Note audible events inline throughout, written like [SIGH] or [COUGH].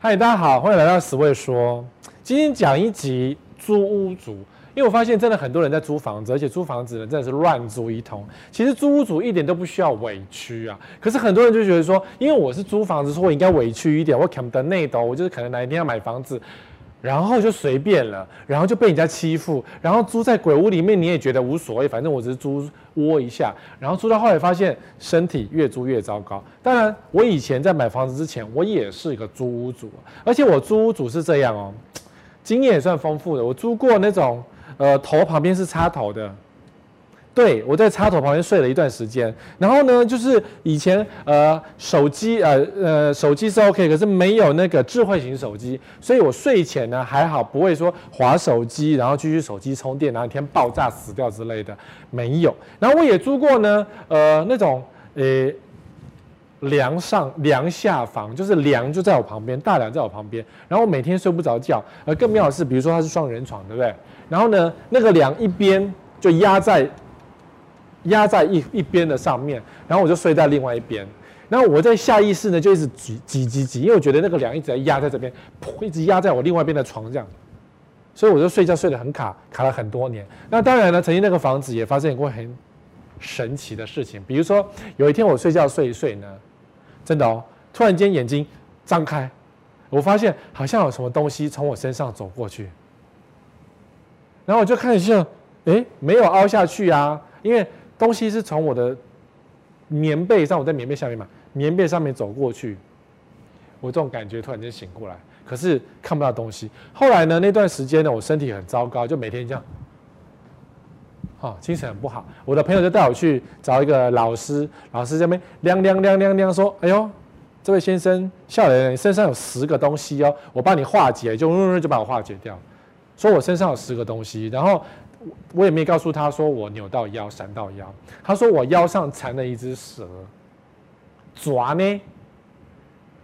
嗨，大家好，欢迎来到十位说。今天讲一集租屋族，因为我发现真的很多人在租房子，而且租房子呢真的是乱租一通。其实租屋族一点都不需要委屈啊，可是很多人就觉得说，因为我是租房子，所以我应该委屈一点。我看不内斗，我就是可能哪一天要买房子。然后就随便了，然后就被人家欺负，然后租在鬼屋里面，你也觉得无所谓，反正我只是租窝一下。然后租到后来发现身体越租越糟糕。当然，我以前在买房子之前，我也是一个租屋主，而且我租屋主是这样哦，经验也算丰富的。我租过那种，呃，头旁边是插头的。对，我在插头旁边睡了一段时间，然后呢，就是以前呃手机呃呃手机是 OK，可是没有那个智慧型手机，所以我睡前呢还好不会说划手机，然后继续手机充电，然后一天爆炸死掉之类的没有。然后我也租过呢，呃那种呃梁上梁下房，就是梁就在我旁边，大梁在我旁边，然后我每天睡不着觉。呃更妙的是，比如说它是双人床，对不对？然后呢那个梁一边就压在。压在一一边的上面，然后我就睡在另外一边，然后我在下意识呢就一直挤挤挤挤，因为我觉得那个梁一直在压在这边，一直压在我另外一边的床这样，所以我就睡觉睡得很卡，卡了很多年。那当然呢，曾经那个房子也发生过很神奇的事情，比如说有一天我睡觉睡一睡呢，真的哦，突然间眼睛张开，我发现好像有什么东西从我身上走过去，然后我就看一下，诶，没有凹下去啊，因为。东西是从我的棉被上，我在棉被下面嘛，棉被上面走过去，我这种感觉突然间醒过来，可是看不到东西。后来呢，那段时间呢，我身体很糟糕，就每天这样，啊，精神很不好。我的朋友就带我去找一个老师，老师这边亮亮亮亮亮说：“哎呦，这位先生，笑脸，你身上有十个东西哦，我帮你化解，就就把我化解掉。说我身上有十个东西，然后。”我也没告诉他说我扭到腰、闪到腰。他说我腰上缠了一只蛇，爪呢？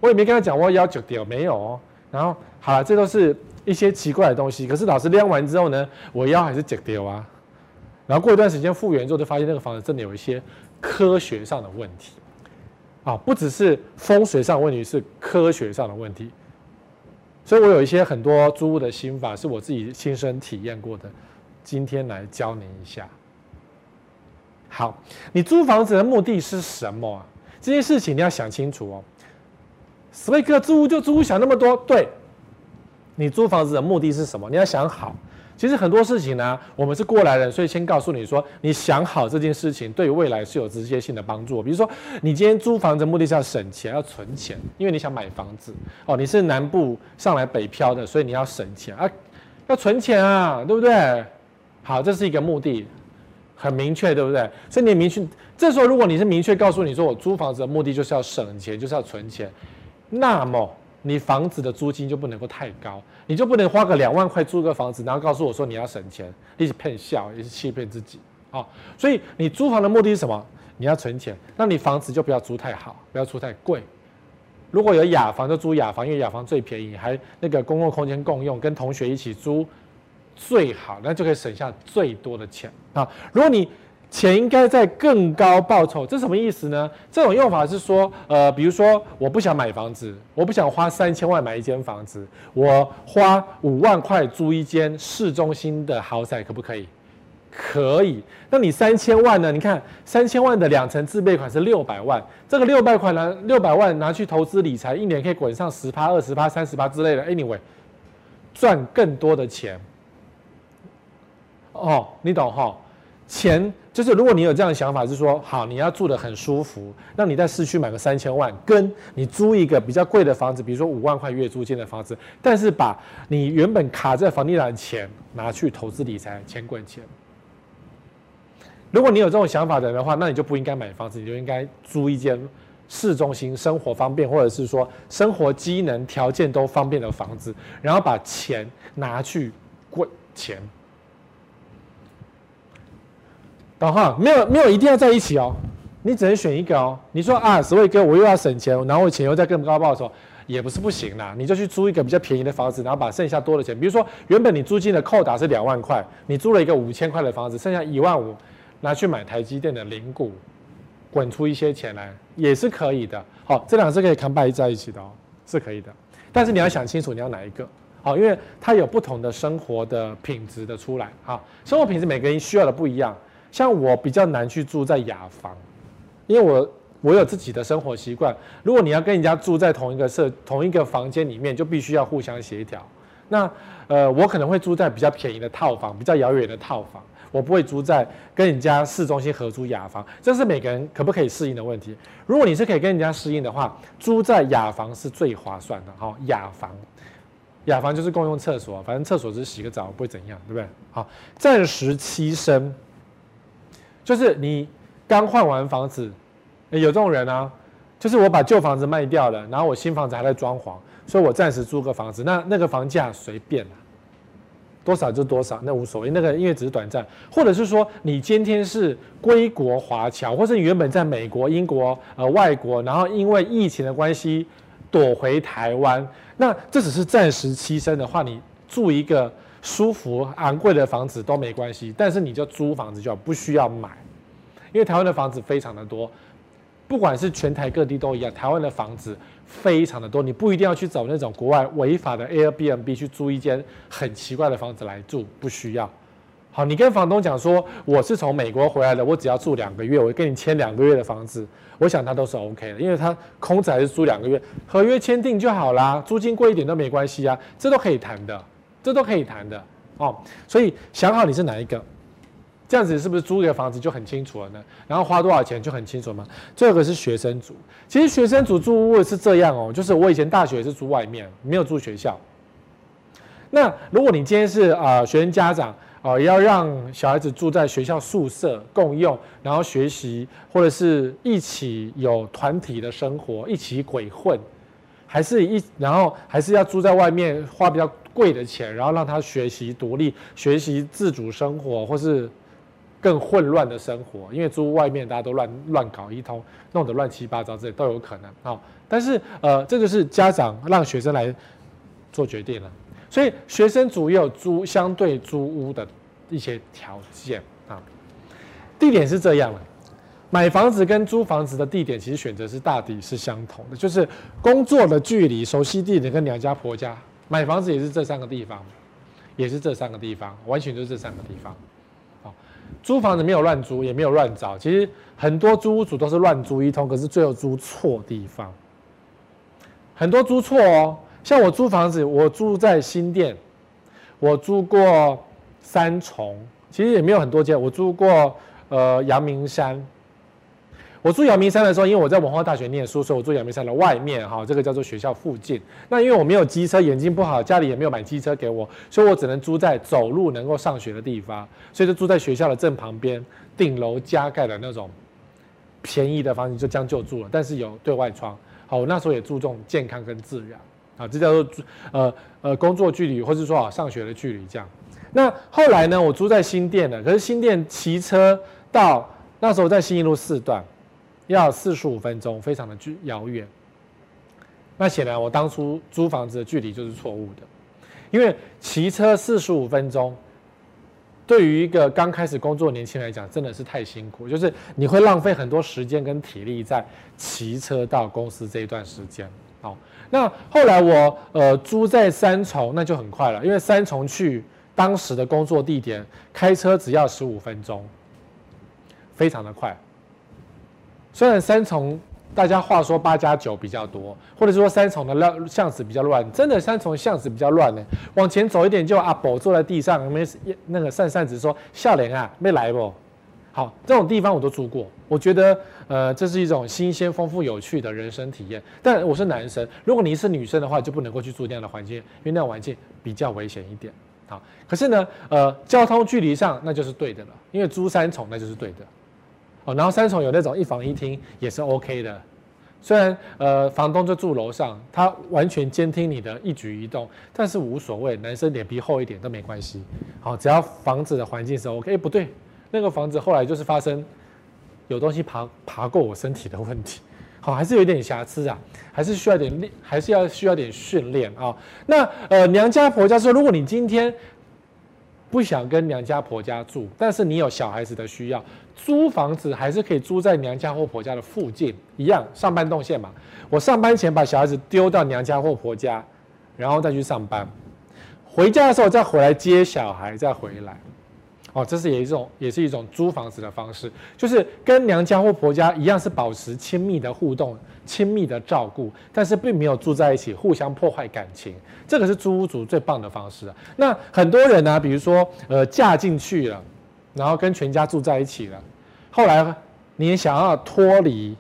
我也没跟他讲我腰就掉没有哦。然后好了，这都是一些奇怪的东西。可是老师练完之后呢，我腰还是折掉啊。然后过一段时间复原之后，就发现那个房子真的有一些科学上的问题啊，不只是风水上的问题，是科学上的问题。所以我有一些很多租屋的心法，是我自己亲身体验过的。今天来教你一下。好，你租房子的目的是什么啊？这件事情你要想清楚哦。史卫克租就租，想那么多，对。你租房子的目的是什么？你要想好。其实很多事情呢，我们是过来人，所以先告诉你说，你想好这件事情，对未来是有直接性的帮助。比如说，你今天租房子目的是要省钱，要存钱，因为你想买房子哦。你是南部上来北漂的，所以你要省钱啊，要存钱啊，对不对？好，这是一个目的，很明确，对不对？所以你明确，这时候如果你是明确告诉你说，我租房子的目的就是要省钱，就是要存钱，那么你房子的租金就不能够太高，你就不能花个两万块租个房子，然后告诉我说你要省钱，你是骗笑，也是欺骗自己啊。所以你租房的目的是什么？你要存钱，那你房子就不要租太好，不要租太贵。如果有雅房就租雅房，因为雅房最便宜，还那个公共空间共用，跟同学一起租。最好，那就可以省下最多的钱啊！如果你钱应该在更高报酬，这什么意思呢？这种用法是说，呃，比如说我不想买房子，我不想花三千万买一间房子，我花五万块租一间市中心的豪宅，可不可以？可以。那你三千万呢？你看三千万的两成自备款是六百万，这个六百块呢，六百万拿去投资理财，一年可以滚上十趴、二十趴、三十趴之类的。Anyway，赚更多的钱。哦，你懂哈、钱就是，如果你有这样的想法，是说好，你要住得很舒服，那你在市区买个三千万，跟你租一个比较贵的房子，比如说五万块月租金的房子，但是把你原本卡在房地产的钱拿去投资理财，钱滚钱。如果你有这种想法的人的话，那你就不应该买房子，你就应该租一间市中心、生活方便，或者是说生活机能条件都方便的房子，然后把钱拿去滚钱。懂哈？没有没有，一定要在一起哦。你只能选一个哦。你说啊，史卫哥，我又要省钱，然后我钱又在更高报酬，也不是不行啦。你就去租一个比较便宜的房子，然后把剩下多的钱，比如说原本你租金的扣打是两万块，你租了一个五千块的房子，剩下一万五拿去买台积电的零股，滚出一些钱来，也是可以的。好，这两个是可以 combine 在一起的哦。是可以的。但是你要想清楚你要哪一个，好，因为它有不同的生活的品质的出来，啊，生活品质每个人需要的不一样。像我比较难去住在雅房，因为我我有自己的生活习惯。如果你要跟人家住在同一个社同一个房间里面，就必须要互相协调。那呃，我可能会住在比较便宜的套房，比较遥远的套房。我不会租在跟人家市中心合租雅房，这是每个人可不可以适应的问题。如果你是可以跟人家适应的话，租在雅房是最划算的。好，雅房，雅房就是共用厕所，反正厕所只是洗个澡，不会怎样，对不对？好，暂时栖身，就是你刚换完房子，有这种人啊，就是我把旧房子卖掉了，然后我新房子还在装潢，所以我暂时租个房子，那那个房价随便多少就多少，那无所谓。那个因为只是短暂，或者是说你今天是归国华侨，或是你原本在美国、英国、呃外国，然后因为疫情的关系躲回台湾，那这只是暂时栖身的话，你住一个舒服昂贵的房子都没关系，但是你就租房子就不需要买，因为台湾的房子非常的多，不管是全台各地都一样，台湾的房子。非常的多，你不一定要去找那种国外违法的 Airbnb 去租一间很奇怪的房子来住，不需要。好，你跟房东讲说我是从美国回来的，我只要住两个月，我跟你签两个月的房子，我想他都是 OK 的，因为他空子还是租两个月，合约签订就好啦，租金贵一点都没关系啊，这都可以谈的，这都可以谈的哦。所以想好你是哪一个。这样子是不是租一个房子就很清楚了呢？然后花多少钱就很清楚吗？这个是学生族，其实学生族住屋是这样哦，就是我以前大学是住外面，没有住学校。那如果你今天是啊、学生家长啊、要让小孩子住在学校宿舍共用，然后学习或者是一起有团体的生活，一起鬼混，还是一然后还是要住在外面花比较贵的钱，然后让他学习独立、学习自主生活，或是。更混乱的生活，因为租外面大家都乱乱搞一通，弄得乱七八糟，这都有可能啊。但是呃，这就是家长让学生来做决定了，所以学生主要租相对租屋的一些条件啊。地点是这样的，买房子跟租房子的地点其实选择是大抵是相同的，就是工作的距离、熟悉地点跟娘家婆家。买房子也是这三个地方，也是这三个地方，完全就是这三个地方。租房子没有乱租，也没有乱找。其实很多租屋主都是乱租一通，可是最后租错地方。很多租错哦，像我租房子，我住在新店，我租过三重，其实也没有很多间。我租过呃阳明山。我住阳明山的时候，因为我在文化大学念书，所以我住阳明山的外面哈，这个叫做学校附近。那因为我没有机车，眼睛不好，家里也没有买机车给我，所以我只能租在走路能够上学的地方，所以就住在学校的正旁边，顶楼加盖的那种便宜的房子，就将就住了。但是有对外窗。好，我那时候也注重健康跟自然啊，这叫做呃呃工作距离，或是说啊上学的距离这样。那后来呢，我住在新店了，可是新店骑车到那时候在信义路四段。要四十五分钟，非常的距遥远。那显然我当初租房子的距离就是错误的，因为骑车四十五分钟，对于一个刚开始工作年轻人来讲，真的是太辛苦。就是你会浪费很多时间跟体力在骑车到公司这一段时间。好，那后来我呃租在三重，那就很快了，因为三重去当时的工作地点开车只要十五分钟，非常的快。虽然三重大家话说八加九比较多，或者说三重的乱巷子比较乱，真的三重巷子比较乱呢。往前走一点就阿伯坐在地上，没那个扇扇子说笑脸啊，没来不？好，这种地方我都住过，我觉得呃这是一种新鲜、丰富、有趣的人生体验。但我是男生，如果你是女生的话，就不能够去住那样的环境，因为那样环境比较危险一点。好，可是呢，呃，交通距离上那就是对的了，因为租三重那就是对的。哦，然后三重有那种一房一厅也是 OK 的，虽然呃房东就住楼上，他完全监听你的一举一动，但是无所谓，男生脸皮厚一点都没关系。好，只要房子的环境是 OK。哎，不对，那个房子后来就是发生有东西爬爬过我身体的问题，好，还是有点瑕疵啊，还是需要点练，还是要需要点训练啊。那呃娘家婆家说，如果你今天不想跟娘家婆家住，但是你有小孩子的需要，租房子还是可以租在娘家或婆家的附近，一样上班动线嘛。我上班前把小孩子丢到娘家或婆家，然后再去上班，回家的时候再回来接小孩，再回来。哦，这是也一种，也是一种租房子的方式，就是跟娘家或婆家一样，是保持亲密的互动、亲密的照顾，但是并没有住在一起，互相破坏感情。这个是租屋族最棒的方式。那很多人呢、比如说，呃，嫁进去了，然后跟全家住在一起了，后来你想要脱离。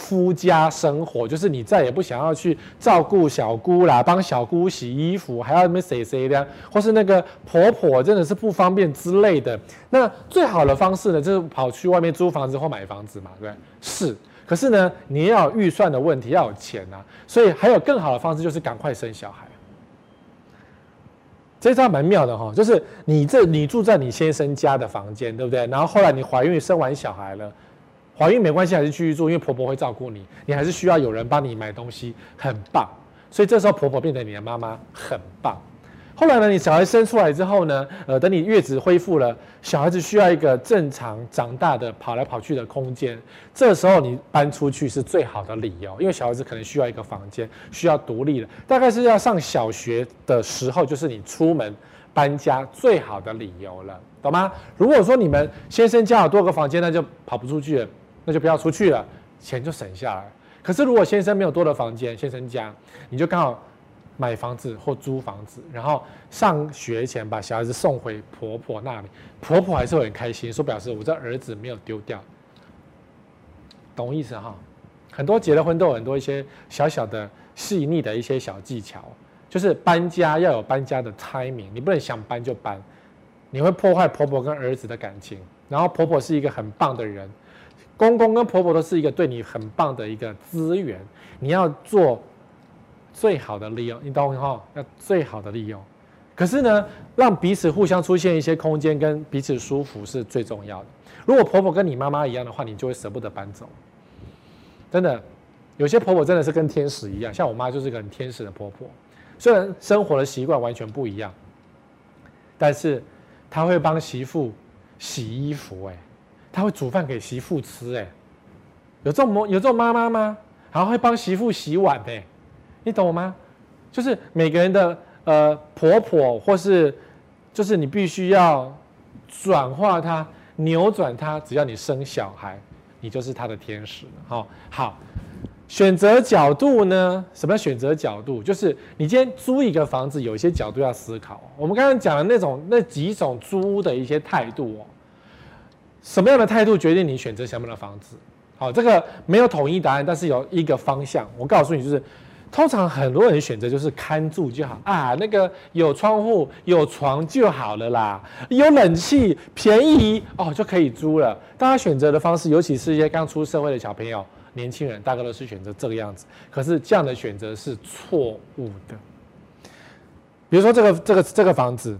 夫家生活就是你再也不想要去照顾小姑啦，帮小姑洗衣服，还要那么谁谁的，或是那个婆婆真的是不方便之类的。那最好的方式呢，就是跑去外面租房子或买房子嘛，对？是。可是呢，你要预算的问题，要有钱啊。所以还有更好的方式，就是赶快生小孩。这招蛮妙的哈，就是你这你住在你先生家的房间，对不对？然后后来你怀孕生完小孩了。怀孕没关系，还是继续住，因为婆婆会照顾你，你还是需要有人帮你买东西，很棒。所以这时候婆婆变成你的妈妈，很棒。后来呢，你小孩生出来之后呢，呃，等你月子恢复了，小孩子需要一个正常长大的跑来跑去的空间，这时候你搬出去是最好的理由，因为小孩子可能需要一个房间，需要独立的，大概是要上小学的时候，就是你出门搬家最好的理由了，懂吗？如果说你们先生家有多个房间，那就跑不出去了。那就不要出去了，钱就省下来。可是如果先生没有多的房间，先生家，你就刚好买房子或租房子，然后上学前把小孩子送回婆婆那里，婆婆还是很开心，说表示我这儿子没有丢掉，懂意思哈？很多结了婚都有很多一些小小的细腻的一些小技巧，就是搬家要有搬家的 timing，你不能想搬就搬，你会破坏婆婆跟儿子的感情。然后婆婆是一个很棒的人。公公跟婆婆都是一个对你很棒的一个资源，你要做最好的利用，你懂哈？要最好的利用。可是呢，让彼此互相出现一些空间，跟彼此舒服是最重要的。如果婆婆跟你妈妈一样的话，你就会舍不得搬走。真的，有些婆婆真的是跟天使一样，像我妈就是个很天使的婆婆。虽然生活的习惯完全不一样，但是她会帮媳妇洗衣服，哎。他会煮饭给媳妇吃，哎，有这种有这种妈妈吗？然后会帮媳妇洗碗，哎，你懂吗？就是每个人的呃婆婆，或是就是你必须要转化她、扭转她，只要你生小孩，你就是她的天使。好，好，选择角度呢？什么叫选择角度？就是你今天租一个房子，有一些角度要思考。我们刚刚讲的那种那几种租屋的一些态度哦。什么样的态度决定你选择什么样的房子？好，这个没有统一答案，但是有一个方向。我告诉你，就是通常很多人选择就是看住就好啊，那个有窗户、有床就好了啦，有冷气、便宜哦就可以租了。大家选择的方式，尤其是一些刚出社会的小朋友、年轻人，大概都是选择这个样子。可是这样的选择是错误的。比如说这个这个这个房子，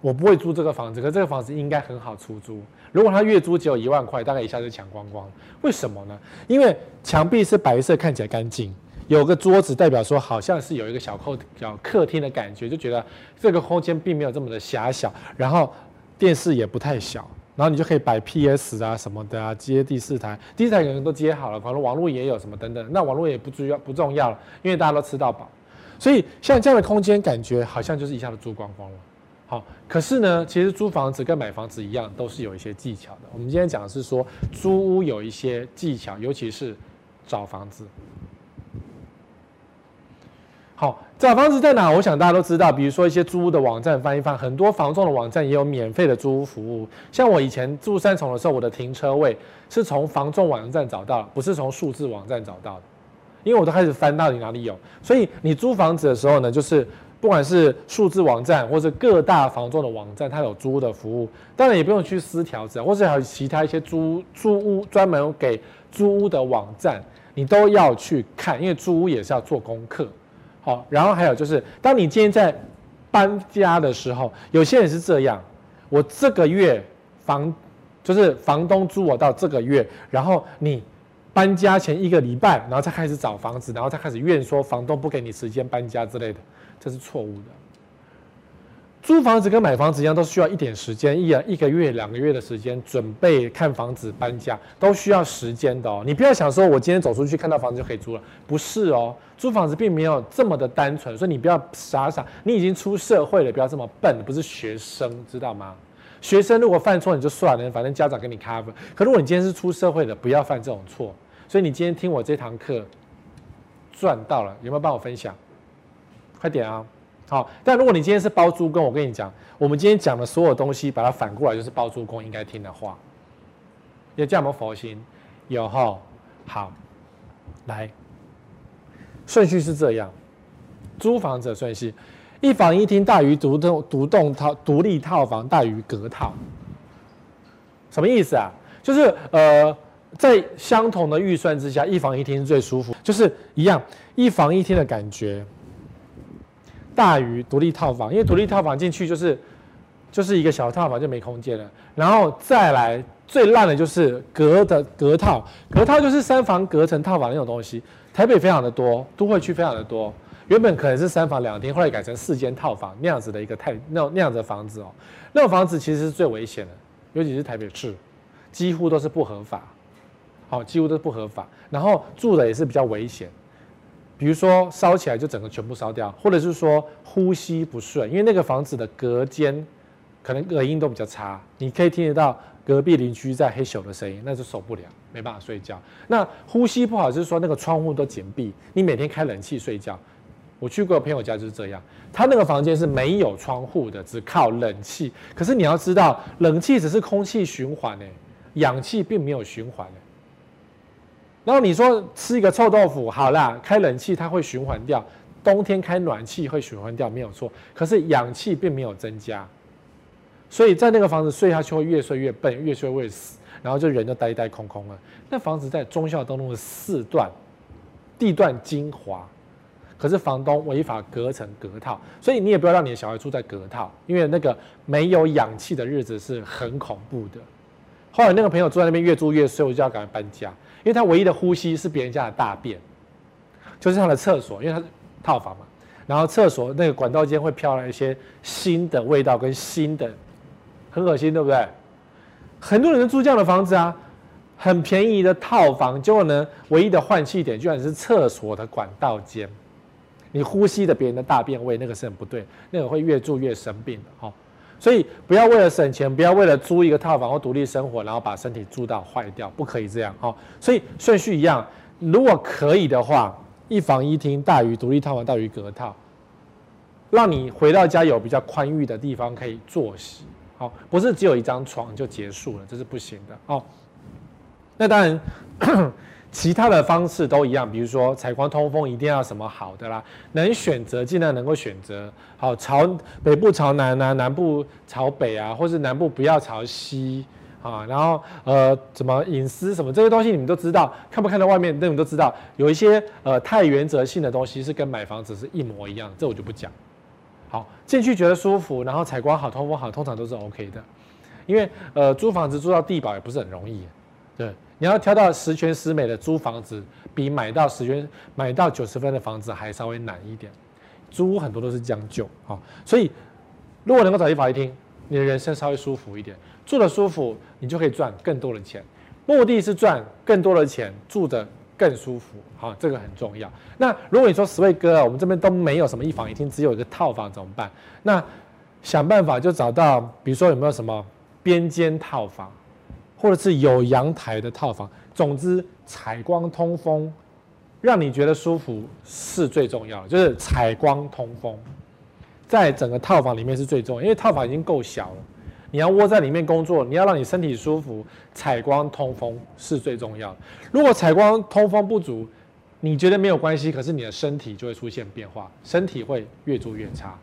我不会租这个房子，可这个房子应该很好出租。如果他月租只有一万块，大概一下就抢光光。为什么呢？因为墙壁是白色，看起来干净，有个桌子代表说好像是有一个小客小客厅的感觉，就觉得这个空间并没有这么的狭小。然后电视也不太小，然后你就可以摆 PS 啊什么的啊，接第四台，第四台可能都接好了，可能网络也有什么等等。那网络也不重要不重要了，因为大家都吃到饱。所以像这样的空间，感觉好像就是一下子租光光了。好，可是呢，其实租房子跟买房子一样，都是有一些技巧的。我们今天讲的是说，租屋有一些技巧，尤其是找房子。好，找房子在哪？我想大家都知道，比如说一些租屋的网站翻一翻，很多房仲的网站也有免费的租屋服务。像我以前住三重的时候，我的停车位是从房仲网站找到，不是从数字网站找到的，因为我都开始翻到底哪里有。所以你租房子的时候呢，就是。不管是数字网站或者各大房仲的网站，它有租屋的服务，当然也不用去私条子，或者还有其他一些租租屋专门给租屋的网站，你都要去看，因为租屋也是要做功课。好，然后还有就是，当你今天在搬家的时候，有些人是这样，我这个月房就是房东租我到这个月，然后你搬家前一个礼拜，然后再开始找房子，然后再开始怨说房东不给你时间搬家之类的。这是错误的。租房子跟买房子一样，都需要一点时间，一一个月、两个月的时间准备看房子、搬家，都需要时间的哦。你不要想说，我今天走出去看到房子就可以租了，不是哦。租房子并没有这么的单纯，所以你不要傻傻，你已经出社会了，不要这么笨，不是学生，知道吗？学生如果犯错你就算了，反正家长给你 cover。可如果你今天是出社会的，不要犯这种错。所以你今天听我这堂课赚到了，有没有帮我分享？快点啊！好，但如果你今天是包租公，我跟你讲，我们今天讲的所有东西，把它反过来就是包租公应该听的话。有这样没佛心？有哈。好，来，顺序是这样，租房子的顺序，一房一厅大于独栋独栋套独立套房大于隔套，什么意思啊？就是呃，在相同的预算之下，一房一厅是最舒服，就是一样一房一厅的感觉。大于独立套房，因为独立套房进去就是就是一个小套房就没空间了。然后再来最烂的就是隔的隔套，隔套就是三房隔成套房那种东西。台北非常的多，都会区非常的多。原本可能是三房两厅，后来改成四间套房那样子的一个太那那样子的房子哦。那种房子其实是最危险的，尤其是台北市，几乎都是不合法，好，几乎都是不合法。然后住的也是比较危险。比如说烧起来就整个全部烧掉，或者是说呼吸不顺，因为那个房子的隔间可能隔音都比较差，你可以听得到隔壁邻居在嘿咻的声音，那就受不了，没办法睡觉。那呼吸不好就是说那个窗户都紧闭，你每天开冷气睡觉。我去过朋友家就是这样，他那个房间是没有窗户的，只靠冷气。可是你要知道，冷气只是空气循环诶，氧气并没有循环诶。然后你说吃一个臭豆腐好啦，开冷气它会循环掉，冬天开暖气会循环掉，没有错。可是氧气并没有增加，所以在那个房子睡下去会越睡越笨，越睡越死，然后就人就呆呆空空了。那房子在忠孝东路的四段，地段精华，可是房东违法隔成隔套，所以你也不要让你的小孩住在隔套，因为那个没有氧气的日子是很恐怖的。后来那个朋友住在那边越住越睡，我就要赶快搬家。因为他唯一的呼吸是别人家的大便，就是他的厕所，因为他是套房嘛。然后厕所那个管道间会飘来一些新的味道跟新的，很恶心，对不对？很多人都住这样的房子啊，很便宜的套房，结果呢，唯一的换气点居然是厕所的管道间。你呼吸的别人的大便味，那个是很不对，那个会越住越生病的哈。所以不要为了省钱，不要为了租一个套房或独立生活，然后把身体住到坏掉，不可以这样哈。所以顺序一样，如果可以的话，一房一厅大于独立套房大于隔套，让你回到家有比较宽裕的地方可以作息。好，不是只有一张床就结束了，这是不行的。哦，那当然。其他的方式都一样，比如说采光通风一定要什么好的啦，能选择尽量能够选择好，朝北部朝南啊，南部朝北啊，或是南部不要朝西啊，然后呃怎么隐私什么这些东西你们都知道，看不看到外面，那你们都知道，有一些呃太原则性的东西是跟买房子是一模一样，这我就不讲。好，进去觉得舒服，然后采光好，通风好，通常都是 OK 的，因为呃租房子租到地堡也不是很容易，对。你要挑到十全十美的租房子，比买到十全买到九十分的房子还稍微难一点。租很多都是将就啊，所以如果能够找一房一厅，你的人生稍微舒服一点，住的舒服，你就可以赚更多的钱。目的是赚更多的钱，住得更舒服，好，这个很重要。那如果你说十位哥，我们这边都没有什么一房一厅，只有一个套房怎么办？那想办法就找到，比如说有没有什么边间套房？或者是有阳台的套房，总之采光通风，让你觉得舒服是最重要的。就是采光通风，在整个套房里面是最重要，因为套房已经够小了，你要窝在里面工作，你要让你身体舒服，采光通风是最重要的。如果采光通风不足，你觉得没有关系，可是你的身体就会出现变化，身体会越住越差，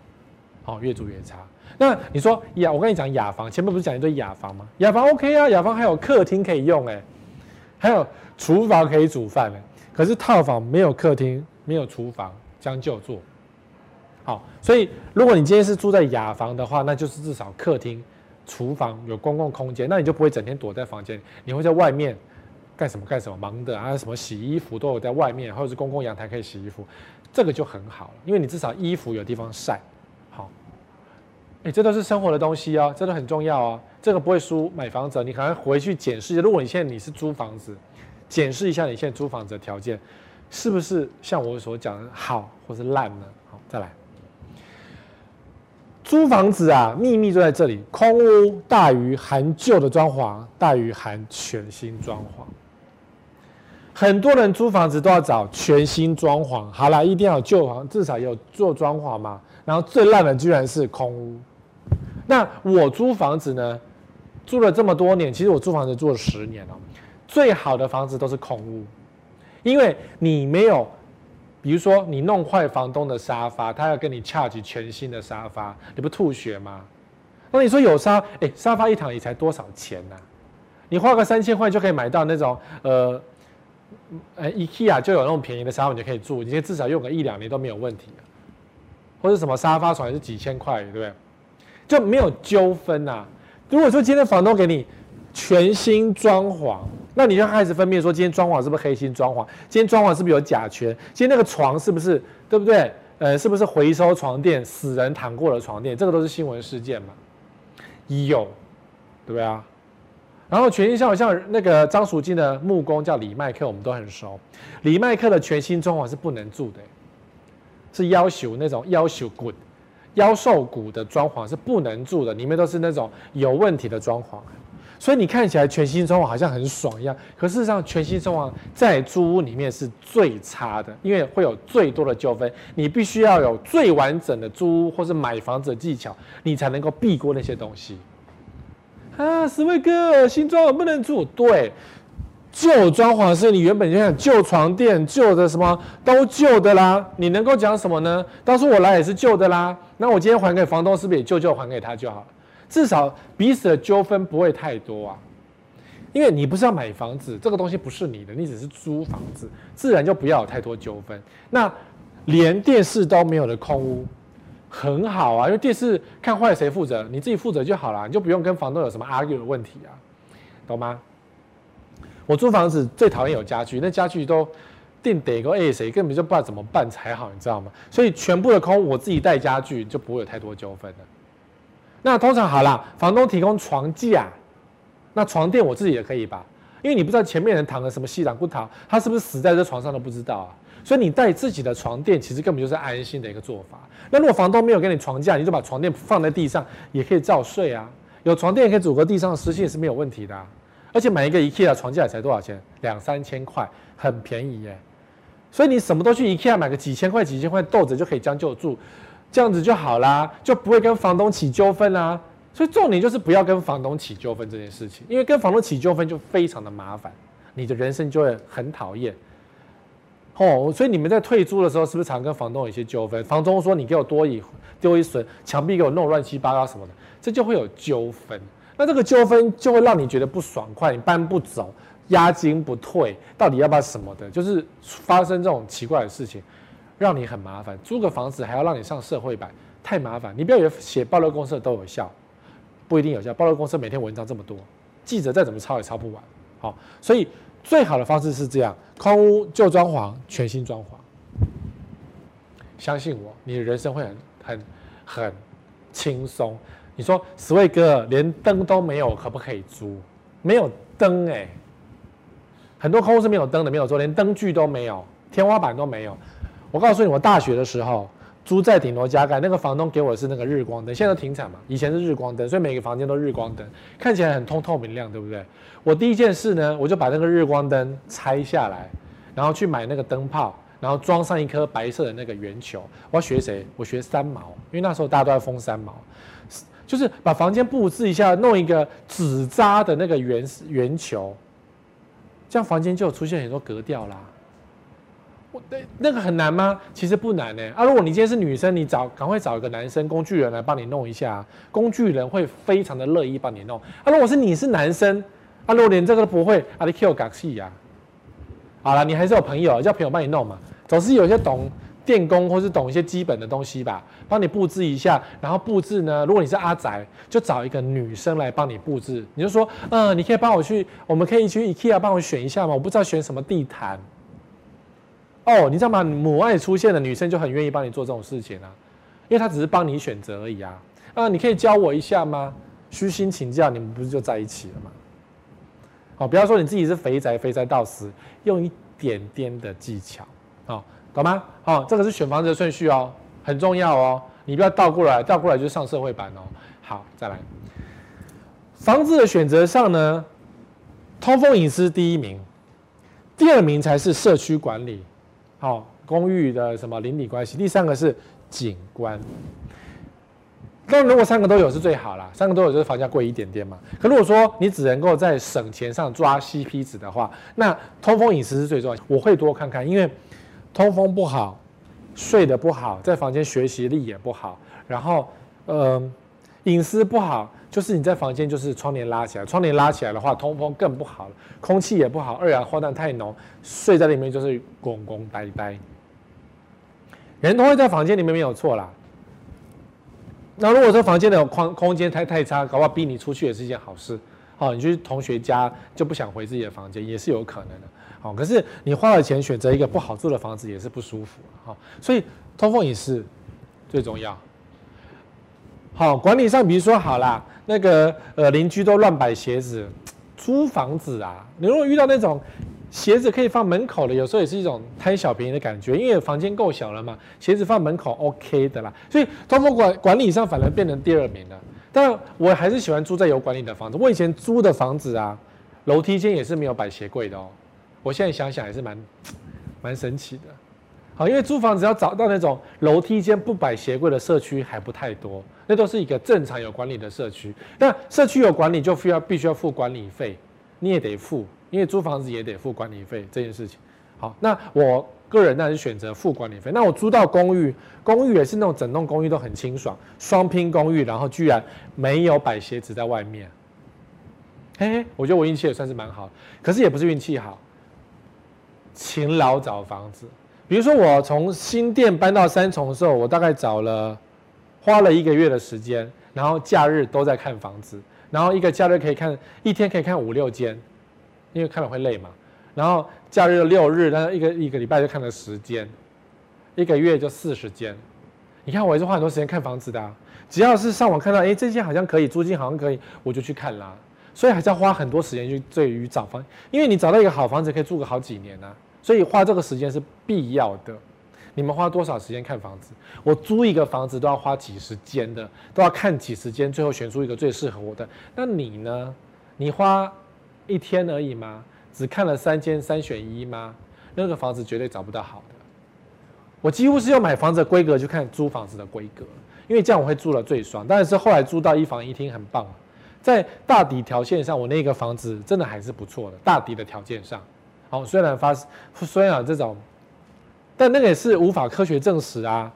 好，越住越差。那你说雅，我跟你讲雅房，前面不是讲一堆雅房吗？雅房 OK 啊，雅房还有客厅可以用哎，还有厨房可以煮饭哎。可是套房没有客厅，没有厨房，将就做。好，所以如果你今天是住在雅房的话，那就是至少客厅、厨房有公共空间，那你就不会整天躲在房间，你会在外面干什么干什么忙的啊？什么洗衣服都有在外面，或者是公共阳台可以洗衣服，这个就很好了，因为你至少衣服有地方晒。哎，这都是生活的东西哦，这都很重要哦。这个不会输买房子，你可能回去检视一下。如果你现在你是租房子，检视一下你现在租房子的条件，是不是像我所讲的好，或是烂呢？好，再来。租房子啊，秘密就在这里，空屋大于含旧的装潢，大于含全新装潢。很多人租房子都要找全新装潢，好了，一定要有旧房，至少有做装潢嘛。然后最烂的居然是空屋。那我租房子呢，租了这么多年，其实我租房子住了十年了，最好的房子都是空屋，因为你没有。比如说，你弄坏房东的沙发，他要跟你 charge 全新的沙发，你不吐血吗？那你说有沙，哎，沙发一躺也才多少钱呢、啊？你花个三千块就可以买到那种，呃，呃，IKEA 就有那种便宜的沙发，你就可以住，你至少用个一两年都没有问题、啊。或者什么沙发床也是几千块，对不对？就没有纠纷呐。如果说今天房东给你全新装潢。那你就开始分辨说，今天装潢是不是黑心装潢？今天装潢是不是有甲醛？今天那个床是不是对不对？呃，是不是回收床垫？死人躺过的床垫？这个都是新闻事件嘛？有，对不对啊？然后全新像像那个张淑晶的木工叫李麦克，我们都很熟。李麦克的全新装潢是不能住的，是要求那种要求骨、妖兽骨的装潢是不能住的，里面都是那种有问题的装潢。所以你看起来全新装潢好像很爽一样，可事实上全新装潢在租屋里面是最差的，因为会有最多的纠纷。你必须要有最完整的租屋或是买房子的技巧，你才能够避过那些东西。啊，十位哥，新装潢不能住。对，旧装潢是你原本就想旧床垫、旧的什么都旧的啦，你能够讲什么呢？当初我来也是旧的啦，那我今天还给房东，是不是也旧旧还给他就好了？至少彼此的纠纷不会太多啊，因为你不是要买房子，这个东西不是你的，你只是租房子，自然就不要有太多纠纷。那连电视都没有的空屋，很好啊，因为电视看坏谁负责？你自己负责就好了，你就不用跟房东有什么 argue 的问题啊，懂吗？我租房子最讨厌有家具，那家具都定得个哎谁，根本就不知道怎么办才好，你知道吗？所以全部的空我自己带家具，就不会有太多纠纷了。那通常好啦，房东提供床架，那床垫我自己也可以吧，因为你不知道前面人躺了什么西兰骨头，他是不是死在这床上都不知道啊，所以你带自己的床垫其实根本就是安心的一个做法。那如果房东没有给你床架，你就把床垫放在地上也可以照睡啊，有床垫也可以阻隔地上的湿气是没有问题的啊，而且买一个 IKEA 床架才多少钱？两三千块，很便宜耶。所以你什么都去 IKEA 买个几千块几千块豆子就可以将就住。这样子就好啦，就不会跟房东起纠纷啦。所以重点就是不要跟房东起纠纷这件事情，因为跟房东起纠纷就非常的麻烦，你的人生就会很讨厌。哦，所以你们在退租的时候，是不是常跟房东有一些纠纷？房东说你给我多一丢一损，墙壁给我弄乱七八糟什么的，这就会有纠纷。那这个纠纷就会让你觉得不爽快，你搬不走，押金不退，到底要不要什么的，就是发生这种奇怪的事情。让你很麻烦，租个房子还要让你上社会版，太麻烦。你不要以为写爆料公社都有效，不一定有效。爆料公社每天文章这么多，记者再怎么抄也抄不完。好，所以最好的方式是这样：空屋旧装潢，全新装潢。相信我，你的人生会很很很轻松。你说十位哥连灯都没有，可不可以租？没有灯哎，很多客户是没有灯的，没有说连灯具都没有，天花板都没有。我告诉你，我大学的时候租在顶楼加盖，那个房东给我的是那个日光灯，现在都停产嘛。以前是日光灯，所以每个房间都日光灯，看起来很通透明亮，对不对？我第一件事呢，我就把那个日光灯拆下来，然后去买那个灯泡，然后装上一颗白色的那个圆球。我要学谁？我学三毛，因为那时候大家都在封三毛，就是把房间布置一下，弄一个纸扎的那个圆圆球，这样房间就有出现很多格调啦。我，那个很难吗？其实不难呢。啊，如果你今天是女生，你找赶快找一个男生工具人来帮你弄一下，工具人会非常的乐意帮你弄。啊，如果是你是男生，啊，如果连这个都不会，啊，你 Q 港戏呀？好了，你还是有朋友，叫朋友帮你弄嘛。总是有些懂电工或是懂一些基本的东西吧，帮你布置一下。然后布置呢，如果你是阿宅，就找一个女生来帮你布置。你就说，嗯，你可以帮我去，我们可以去 IKEA 帮我选一下吗？我不知道选什么地毯。哦，你知道吗？母爱出现的女生就很愿意帮你做这种事情啊，因为她只是帮你选择而已啊。啊，你可以教我一下吗？虚心请教，你们不是就在一起了吗？好，不要说你自己是肥宅，肥宅到死，用一点点的技巧，好，懂吗？好，这个是选房子的顺序哦，很重要哦，你不要倒过来，倒过来就上社会版哦。好，再来，房子的选择上呢，通风隐私第一名，第二名才是社区管理，好，公寓的什么邻里关系，第三个是景观。那如果三个都有是最好啦，三个都有就是房价贵一点点嘛。可如果说你只能够在省钱上抓 CP 值的话，那通风隐私是最重要。我会多看看，因为通风不好，睡得不好，在房间学习力也不好。然后，呃，隐私不好，就是你在房间就是窗帘拉起来，窗帘拉起来的话，通风更不好了，空气也不好，二氧化碳太浓，睡在里面就是拱拱呆呆。人都会在房间里面没有错啦。那如果说房间的空空间太太差，搞不好逼你出去也是一件好事。好，你去同学家就不想回自己的房间，也是有可能的。好，可是你花了钱选择一个不好住的房子，也是不舒服。好，所以通风也是最重要。好，管理上比如说好啦，那个呃邻居都乱摆鞋子，租房子啊，你如果遇到那种。鞋子可以放门口的，有时候也是一种贪小便宜的感觉，因为房间够小了嘛，鞋子放门口 OK 的啦。所以通风管管理上反而变成第二名了。但我还是喜欢住在有管理的房子。我以前租的房子啊，楼梯间也是没有摆鞋柜的哦。我现在想想还是蛮蛮神奇的。好，因为租房子要找到那种楼梯间不摆鞋柜的社区还不太多，那都是一个正常有管理的社区。那社区有管理就需要必须要付管理费，你也得付。因为租房子也得付管理费这件事情，好，那我个人呢是选择付管理费。那我租到公寓，公寓也是那种整栋公寓都很清爽，双拼公寓，然后居然没有摆鞋子在外面，嘿嘿，我觉得我运气也算是蛮好，可是也不是运气好，勤劳找房子。比如说我从新店搬到三重的时候，我大概找了花了一个月的时间，然后假日都在看房子，然后一个假日可以看一天可以看五六间。因为看了会累嘛，然后假日六日，那一个一个礼拜就看了十间，一个月就四十间。你看我也是花很多时间看房子的啊，只要是上网看到，哎，这间好像可以，租金好像可以，我就去看啦。所以还是要花很多时间去对于找房，因为你找到一个好房子可以住个好几年呢，所以花这个时间是必要的。你们花多少时间看房子？我租一个房子都要花几十间的，都要看几十间，最后选出一个最适合我的。那你呢？你花？一天而已吗？只看了三间三选一吗？那个房子绝对找不到好的。我几乎是用买房子的规格去看租房子的规格，因为这样我会住得最爽。但是后来租到一房一厅很棒，在大抵条件上，我那个房子真的还是不错的。大抵的条件上，好，虽然发虽然这种，但那个也是无法科学证实啊。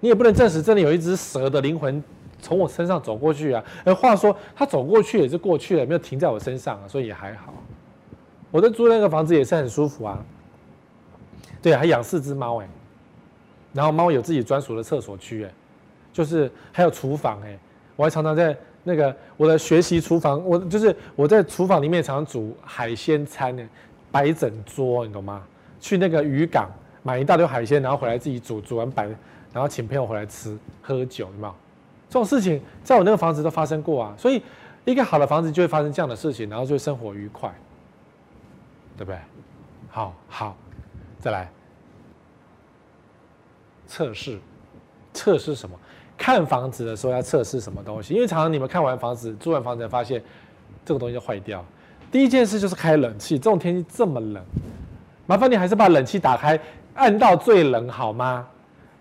你也不能证实真的有一只蛇的灵魂。从我身上走过去啊，而话说他走过去也是过去了，没有停在我身上啊，所以也还好。我在租那个房子也是很舒服啊。对啊，还养四只猫哎，然后猫有自己专属的厕所区哎，就是还有厨房哎，我还常常在那个我的学习厨房，我就是我在厨房里面常常煮海鲜餐呢，摆整桌你懂吗？去那个渔港买一大堆海鲜，然后回来自己煮，煮完摆，然后请朋友回来吃喝酒，有没有？这种事情在我那个房子都发生过啊，所以一个好的房子就会发生这样的事情，然后就会生活愉快，对不对？好，好，再来测试，测试什么？看房子的时候要测试什么东西？因为常常你们看完房子、租完房子，发现这个东西就坏掉。第一件事就是开冷气，这种天气这么冷，麻烦你还是把冷气打开，按到最冷好吗？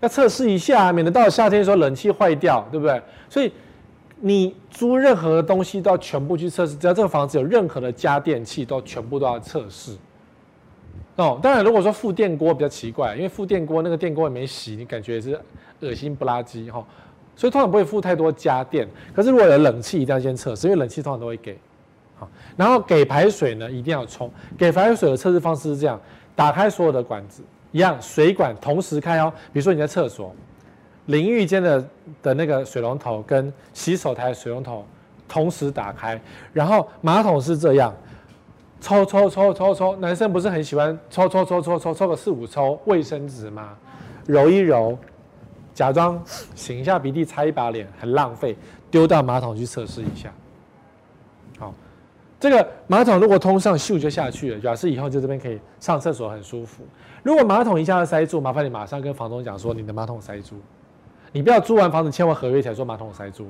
要测试一下，免得到了夏天的时候冷气坏掉，对不对？所以你租任何的东西都要全部去测试，只要这个房子有任何的家电器，都全部都要测试。哦，当然如果说负电锅比较奇怪，因为负电锅那个电锅也没洗，你感觉也是恶心不拉几哈。所以通常不会附太多家电。可是如果有冷气，一定要先测试，因为冷气通常都会给。好，然后给排水呢，一定要冲。给排水的测试方式是这样：打开所有的管子。一样，水管同时开哦。比如说你在厕所，淋浴间的的那个水龙头跟洗手台的水龙头同时打开，然后马桶是这样，抽抽抽抽抽，男生不是很喜欢抽抽抽抽抽抽个四五抽卫生纸吗？揉一揉，假装擤一下鼻涕，擦一把脸，很浪费。丢到马桶去测试一下。好，这个马桶如果通上，咻就下去了，表示以后就这边可以上厕所很舒服。如果马桶一下子塞住，麻烦你马上跟房东讲说你的马桶塞住，你不要租完房子签完合约才说马桶塞住，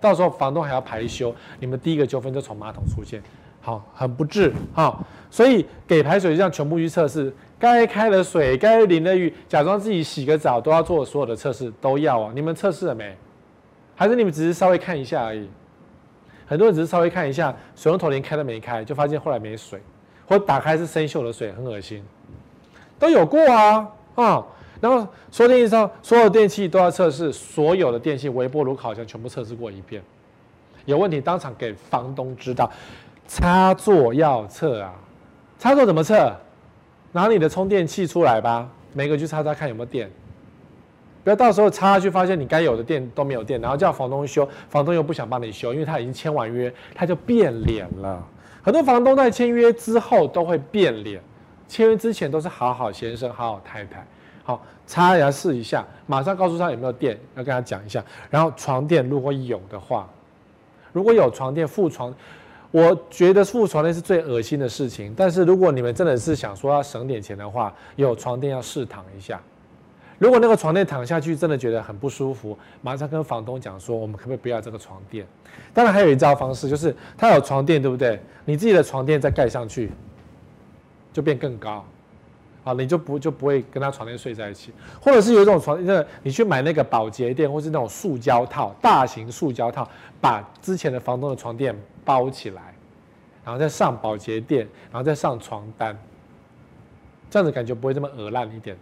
到时候房东还要排修，你们第一个纠纷就从马桶出现，好，很不智哈。所以给排水这样全部去测试，该开的水，该淋的雨，假装自己洗个澡都要做所有的测试都要啊。你们测试了没？还是你们只是稍微看一下而已？很多人只是稍微看一下，水龙头连开都没开，就发现后来没水，或打开是生锈的水，很恶心。都有过啊啊！然后说电器上所有电器都要测试，所有的电器、微波炉、烤箱全部测试过一遍，有问题当场给房东知道。插座要测啊，插座怎么测？拿你的充电器出来吧，每个去插插看有没有电。不要到时候插下去发现你该有的电都没有电，然后叫房东修，房东又不想帮你修，因为他已经签完约，他就变脸了。很多房东在签约之后都会变脸。签约之前都是好好先生、好好太太，好插一下试一下，马上告诉他有没有电，要跟他讲一下。然后床垫如果有的话，如果有床垫附床，我觉得附床垫是最恶心的事情。但是如果你们真的是想说要省点钱的话，有床垫要试躺一下。如果那个床垫躺下去真的觉得很不舒服，马上跟房东讲说，我们可不可以不要这个床垫？当然还有一招方式，就是他有床垫，对不对？你自己的床垫再盖上去。就变更高，啊，你就不就不会跟他床垫睡在一起，或者是有一种床，那你去买那个保洁垫，或是那种塑胶套，大型塑胶套，把之前的房东的床垫包起来，然后再上保洁垫，然后再上床单，这样子感觉不会这么恶烂一点。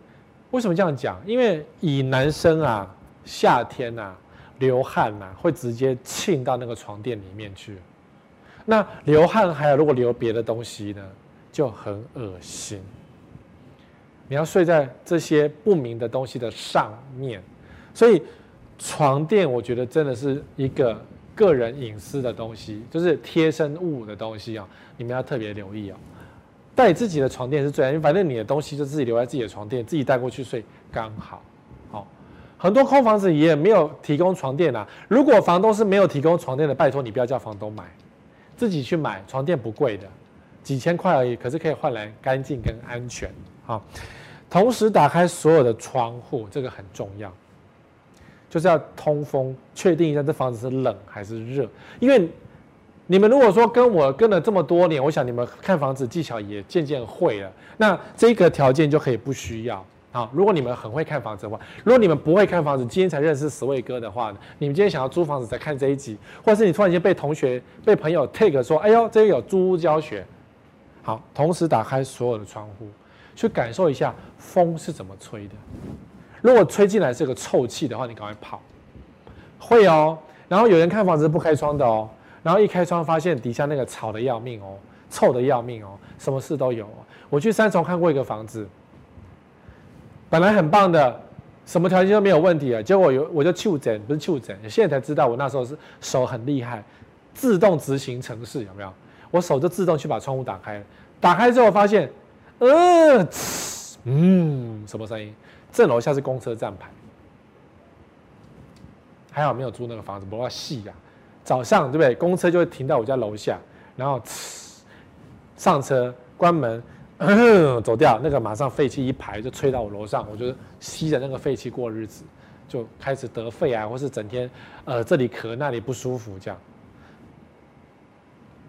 为什么这样讲？因为以男生啊，夏天啊，流汗啊，会直接沁到那个床垫里面去。那流汗还有如果流别的东西呢？就很恶心。你要睡在这些不明的东西的上面，所以床垫我觉得真的是一个个人隐私的东西，就是贴身物的东西啊，你们要特别留意哦。带自己的床垫是最安全，反正你的东西就自己留在自己的床垫，自己带过去睡刚好。好，很多空房子也没有提供床垫啊。如果房东是没有提供床垫的，拜托你不要叫房东买，自己去买。床垫不贵的。几千块而已，可是可以换来干净跟安全。好，同时打开所有的窗户，这个很重要，就是要通风，确定一下这房子是冷还是热。因为你们如果说跟我跟了这么多年，我想你们看房子技巧也渐渐会了。那这个条件就可以不需要。好，如果你们很会看房子的话，如果你们不会看房子，今天才认识十位哥的话，你们今天想要租房子才看这一集，或者是你突然间被同学、被朋友 take 说，哎呦，这个有租屋教学。好，同时打开所有的窗户，去感受一下风是怎么吹的。如果吹进来是个臭气的话，你赶快跑。会哦。然后有人看房子不开窗的哦，然后一开窗发现底下那个吵得要命哦，臭得要命哦，什么事都有。我去三重看过一个房子，本来很棒的，什么条件都没有问题啊，结果有我就触诊，不是触诊，现在才知道我那时候是手很厉害，自动执行程式有没有？我手就自动去把窗户打开，打开之后发现，呃，嗯，什么声音？正楼下是公车站牌，还好没有租那个房子，不要细呀。早上对不对？公车就会停到我家楼下，然后上车关门，[COUGHS] 走掉，那个马上废气一排就吹到我楼上，我就吸着那个废气过日子，就开始得肺癌，或是整天呃这里咳那里不舒服这样。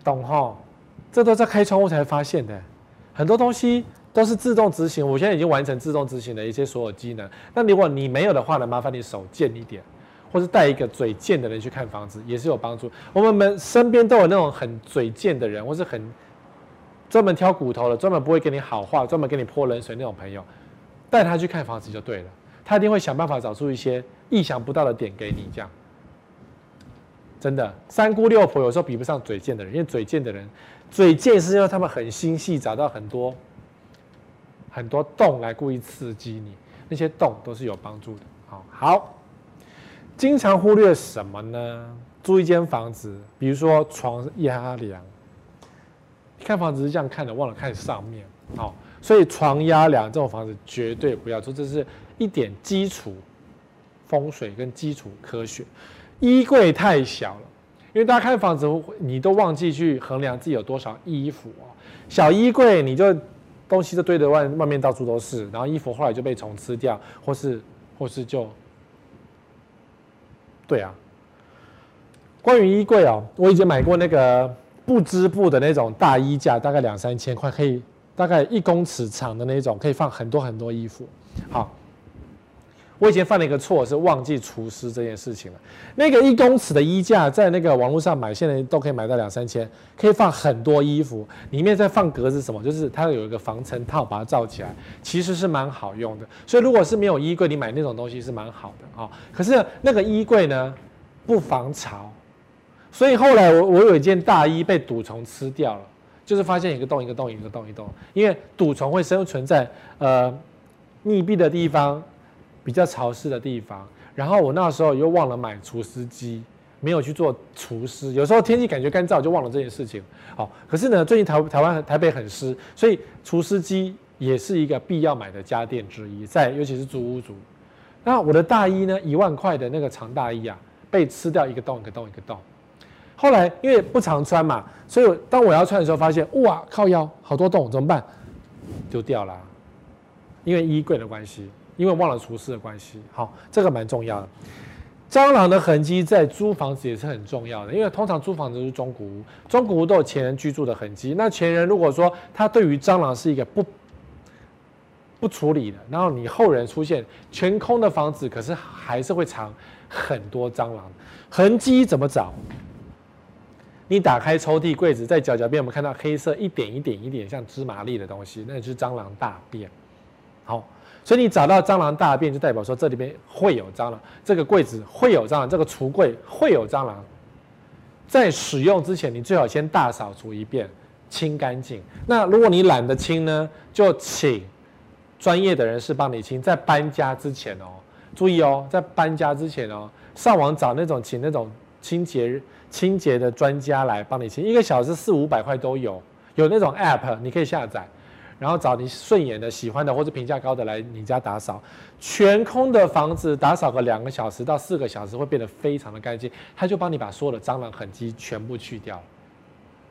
懂哈？这都在开窗户才发现的，很多东西都是自动执行。我现在已经完成自动执行的一些所有机能。那如果你没有的话呢？麻烦你手贱一点，或是带一个嘴贱的人去看房子，也是有帮助。我们们身边都有那种很嘴贱的人，或是很专门挑骨头的，专门不会给你好话，专门给你泼冷水那种朋友，带他去看房子就对了。他一定会想办法找出一些意想不到的点给你，这样。真的，三姑六婆有时候比不上嘴贱的人，因为嘴贱的人，嘴贱是因为他们很心细，找到很多很多洞来故意刺激你，那些洞都是有帮助的。好，好，经常忽略什么呢？租一间房子，比如说床压梁，看房子是这样看的，忘了看上面。好，所以床压梁这种房子绝对不要租，这是一点基础风水跟基础科学。衣柜太小了，因为大家看房子，你都忘记去衡量自己有多少衣服哦。小衣柜你就东西都堆得外外面到处都是，然后衣服后来就被虫吃掉，或是或是就，对啊。关于衣柜哦，我以前买过那个布织布的那种大衣架，大概两三千块，可以大概一公尺长的那种，可以放很多很多衣服。好。我以前犯了一个错，是忘记除湿这件事情了。那个一公尺的衣架，在那个网络上买，现在都可以买到两三千，可以放很多衣服，里面再放格子什么，就是它有一个防尘套把它罩起来，其实是蛮好用的。所以如果是没有衣柜，你买那种东西是蛮好的啊。可是那个衣柜呢，不防潮，所以后来我我有一件大衣被蠹虫吃掉了，就是发现一个洞一个洞一个洞一个洞，因为蠹虫会生存在呃密闭的地方。比较潮湿的地方，然后我那时候又忘了买除湿机，没有去做除湿。有时候天气感觉干燥，就忘了这件事情。好，可是呢，最近台台湾台北很湿，所以除湿机也是一个必要买的家电之一。在尤其是租屋族，那我的大衣呢，一万块的那个长大衣啊，被吃掉一个洞一个洞一个洞。后来因为不常穿嘛，所以当我要穿的时候，发现哇靠腰好多洞，怎么办？丢掉了，因为衣柜的关系。因为忘了除湿的关系，好，这个蛮重要的。蟑螂的痕迹在租房子也是很重要的，因为通常租房子都是中古屋，中古屋都有前人居住的痕迹。那前人如果说他对于蟑螂是一个不不处理的，然后你后人出现全空的房子，可是还是会藏很多蟑螂痕迹，怎么找？你打开抽屉柜子，在角角边，我们看到黑色一点一点一点像芝麻粒的东西，那就是蟑螂大便。好。所以你找到蟑螂大便，就代表说这里边会有蟑螂，这个柜子会有蟑螂，这个橱柜会有蟑螂。在使用之前，你最好先大扫除一遍，清干净。那如果你懒得清呢，就请专业的人士帮你清。在搬家之前哦，注意哦，在搬家之前哦，上网找那种请那种清洁清洁的专家来帮你清，一个小时四五百块都有，有那种 app 你可以下载。然后找你顺眼的、喜欢的或者评价高的来你家打扫，全空的房子打扫个两个小时到四个小时会变得非常的干净，他就帮你把所有的蟑螂痕迹全部去掉，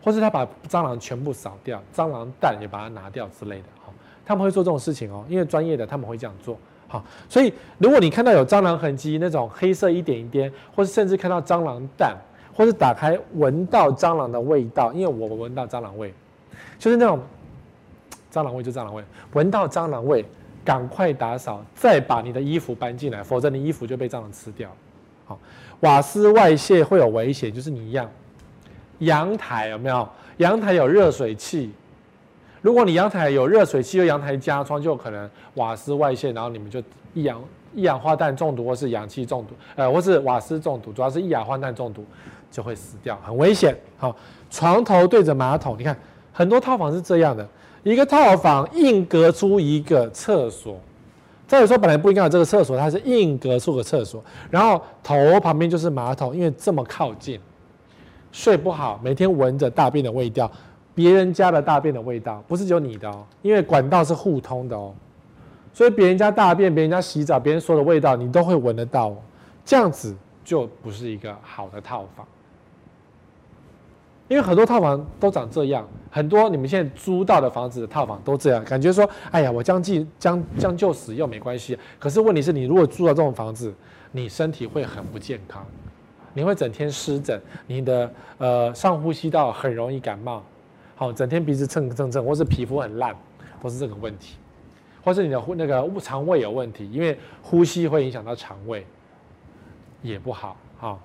或是他把蟑螂全部扫掉，蟑螂蛋也把它拿掉之类的，哈，他们会做这种事情哦，因为专业的他们会这样做，好，所以如果你看到有蟑螂痕迹那种黑色一点一点，或是甚至看到蟑螂蛋，或是打开闻到蟑螂的味道，因为我闻到蟑螂味，就是那种。蟑螂味就蟑螂味，闻到蟑螂味，赶快打扫，再把你的衣服搬进来，否则你衣服就被蟑螂吃掉。好，瓦斯外泄会有危险，就是你一样，阳台有没有？阳台有热水器，如果你阳台有热水器，又阳台加装，就有可能瓦斯外泄，然后你们就一氧一氧化氮中毒，或是氧气中毒，呃，或是瓦斯中毒，主要是一氧化氮中毒就会死掉，很危险。好，床头对着马桶，你看很多套房是这样的。一个套房硬隔出一个厕所，再说本来不应该有这个厕所，它是硬隔出个厕所，然后头旁边就是马桶，因为这么靠近，睡不好，每天闻着大便的味道，别人家的大便的味道，不是只有你的哦，因为管道是互通的哦，所以别人家大便、别人家洗澡、别人说的味道，你都会闻得到哦，这样子就不是一个好的套房。因为很多套房都长这样，很多你们现在租到的房子的套房都这样，感觉说，哎呀，我将计将将就使用没关系。可是问题是你如果住到这种房子，你身体会很不健康，你会整天湿疹，你的呃上呼吸道很容易感冒，好，整天鼻子蹭蹭蹭，或是皮肤很烂，都是这个问题，或是你的那个肠胃有问题，因为呼吸会影响到肠胃，也不好，好，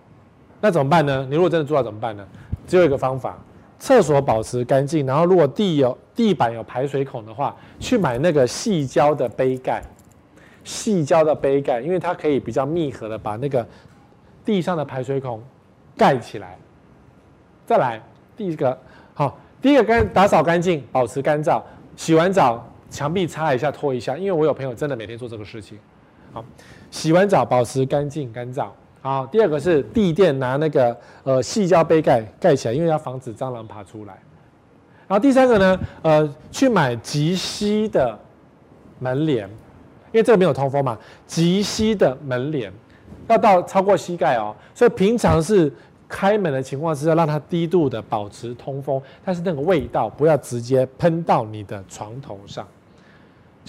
那怎么办呢？你如果真的住到怎么办呢？只有一个方法，厕所保持干净，然后如果地有地板有排水孔的话，去买那个细胶的杯盖，细胶的杯盖，因为它可以比较密合的把那个地上的排水孔盖起来。再来，第一个好，第一个干打扫干净，保持干燥，洗完澡墙壁擦一下拖一下，因为我有朋友真的每天做这个事情。好，洗完澡保持干净干燥。好，第二个是地垫拿那个呃细胶杯盖盖起来，因为要防止蟑螂爬出来。然后第三个呢，呃，去买极吸的门帘，因为这个没有通风嘛，极吸的门帘，要到超过膝盖哦。所以平常是开门的情况是要让它低度的保持通风，但是那个味道不要直接喷到你的床头上。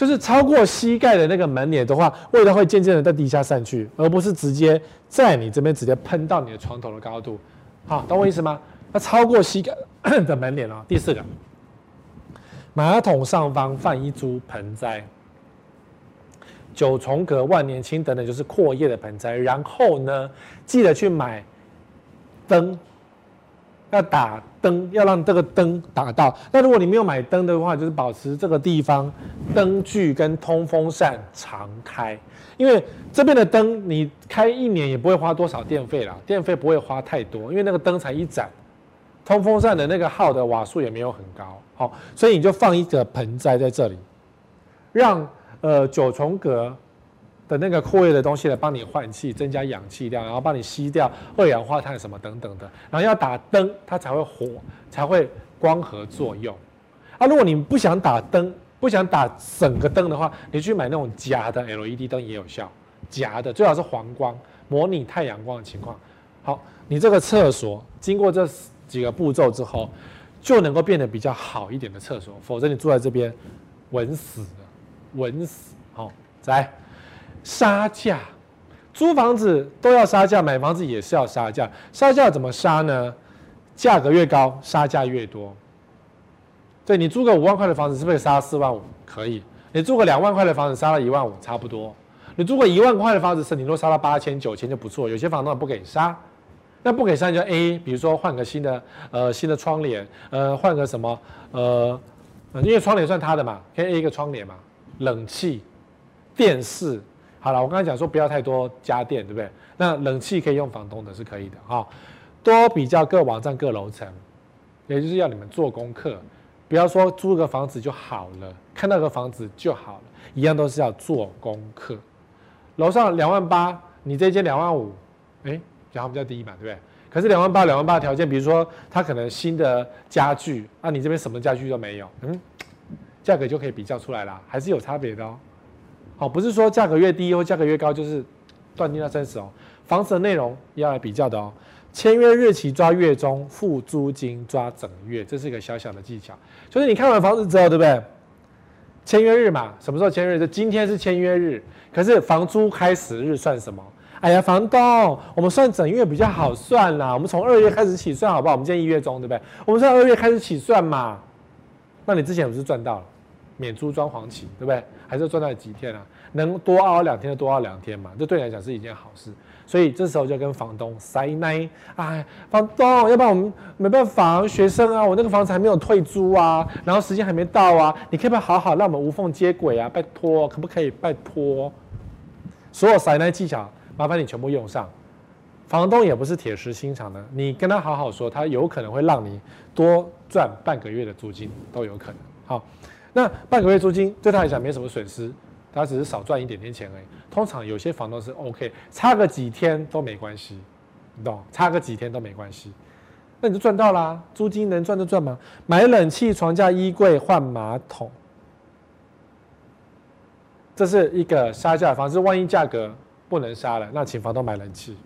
就是超过膝盖的那个门帘的话，味道会渐渐的在地下散去，而不是直接在你这边直接喷到你的床头的高度。好，懂我意思吗？那超过膝盖 [LAUGHS] 的门帘哦。第四个，马桶上方放一株盆栽，九重葛、万年青等等，就是阔叶的盆栽。然后呢，记得去买灯。要打灯，要让这个灯打到。那如果你没有买灯的话，就是保持这个地方灯具跟通风扇常开，因为这边的灯你开一年也不会花多少电费啦，电费不会花太多，因为那个灯才一盏，通风扇的那个耗的瓦数也没有很高，好，所以你就放一个盆栽在这里，让呃九重葛。的那个阔叶的东西来帮你换气，增加氧气量，然后帮你吸掉二氧化碳什么等等的，然后要打灯，它才会活，才会光合作用。啊，如果你不想打灯，不想打整个灯的话，你去买那种夹的 LED 灯也有效，夹的最好是黄光，模拟太阳光的情况。好，你这个厕所经过这几个步骤之后，就能够变得比较好一点的厕所，否则你住在这边，稳死了，稳死。好，来。杀价，租房子都要杀价，买房子也是要杀价。杀价怎么杀呢？价格越高，杀价越多。对，你租个五万块的房子，是不是杀四万五？可以。你租个两万块的房子，杀了一万五，差不多。你租个一万块的房子，是你都杀到八千、九千就不错。有些房东不给杀，那不给杀就 A，比如说换个新的呃新的窗帘，呃换个什么呃，因为窗帘算他的嘛，可以 A 一个窗帘嘛，冷气、电视。好了，我刚才讲说不要太多家电，对不对？那冷气可以用房东的，是可以的哈。多比较各网站各楼层，也就是要你们做功课，不要说租个房子就好了，看到个房子就好了，一样都是要做功课。楼上两万八，你这间两万五，哎，然后比较低嘛，对不对？可是两万八，两万八的条件，比如说它可能新的家具，啊，你这边什么家具都没有，嗯，价格就可以比较出来了，还是有差别的哦。好，不是说价格越低或价格越高就是断定它真实哦。房子的内容要来比较的哦。签约日期抓月中，付租金抓整月，这是一个小小的技巧。就是你看完房子之后，对不对？签约日嘛，什么时候签约？就今天是签约日。可是房租开始日算什么？哎呀，房东，我们算整月比较好算啦。我们从二月开始起算，好不好？我们今天一月中，对不对？我们算二月开始起算嘛。那你之前不是赚到了？免租装潢期，对不对？还是赚到几天啊？能多熬两天就多熬两天嘛，这对你来讲是一件好事。所以这时候就跟房东塞奶，哎，房东，要不然我们没办法，学生啊，我那个房子还没有退租啊，然后时间还没到啊，你可不可以好好让我们无缝接轨啊？拜托，可不可以？拜托，所有塞奶技巧，麻烦你全部用上。房东也不是铁石心肠的，你跟他好好说，他有可能会让你多赚半个月的租金，都有可能。好。那半个月租金对他来讲没什么损失，他只是少赚一点点钱而已。通常有些房东是 OK，差个几天都没关系，你懂？差个几天都没关系，那你就赚到啦。租金能赚就赚吗？买冷气、床架、衣柜、换马桶，这是一个杀价的方式。万一价格不能杀了，那请房东买冷气。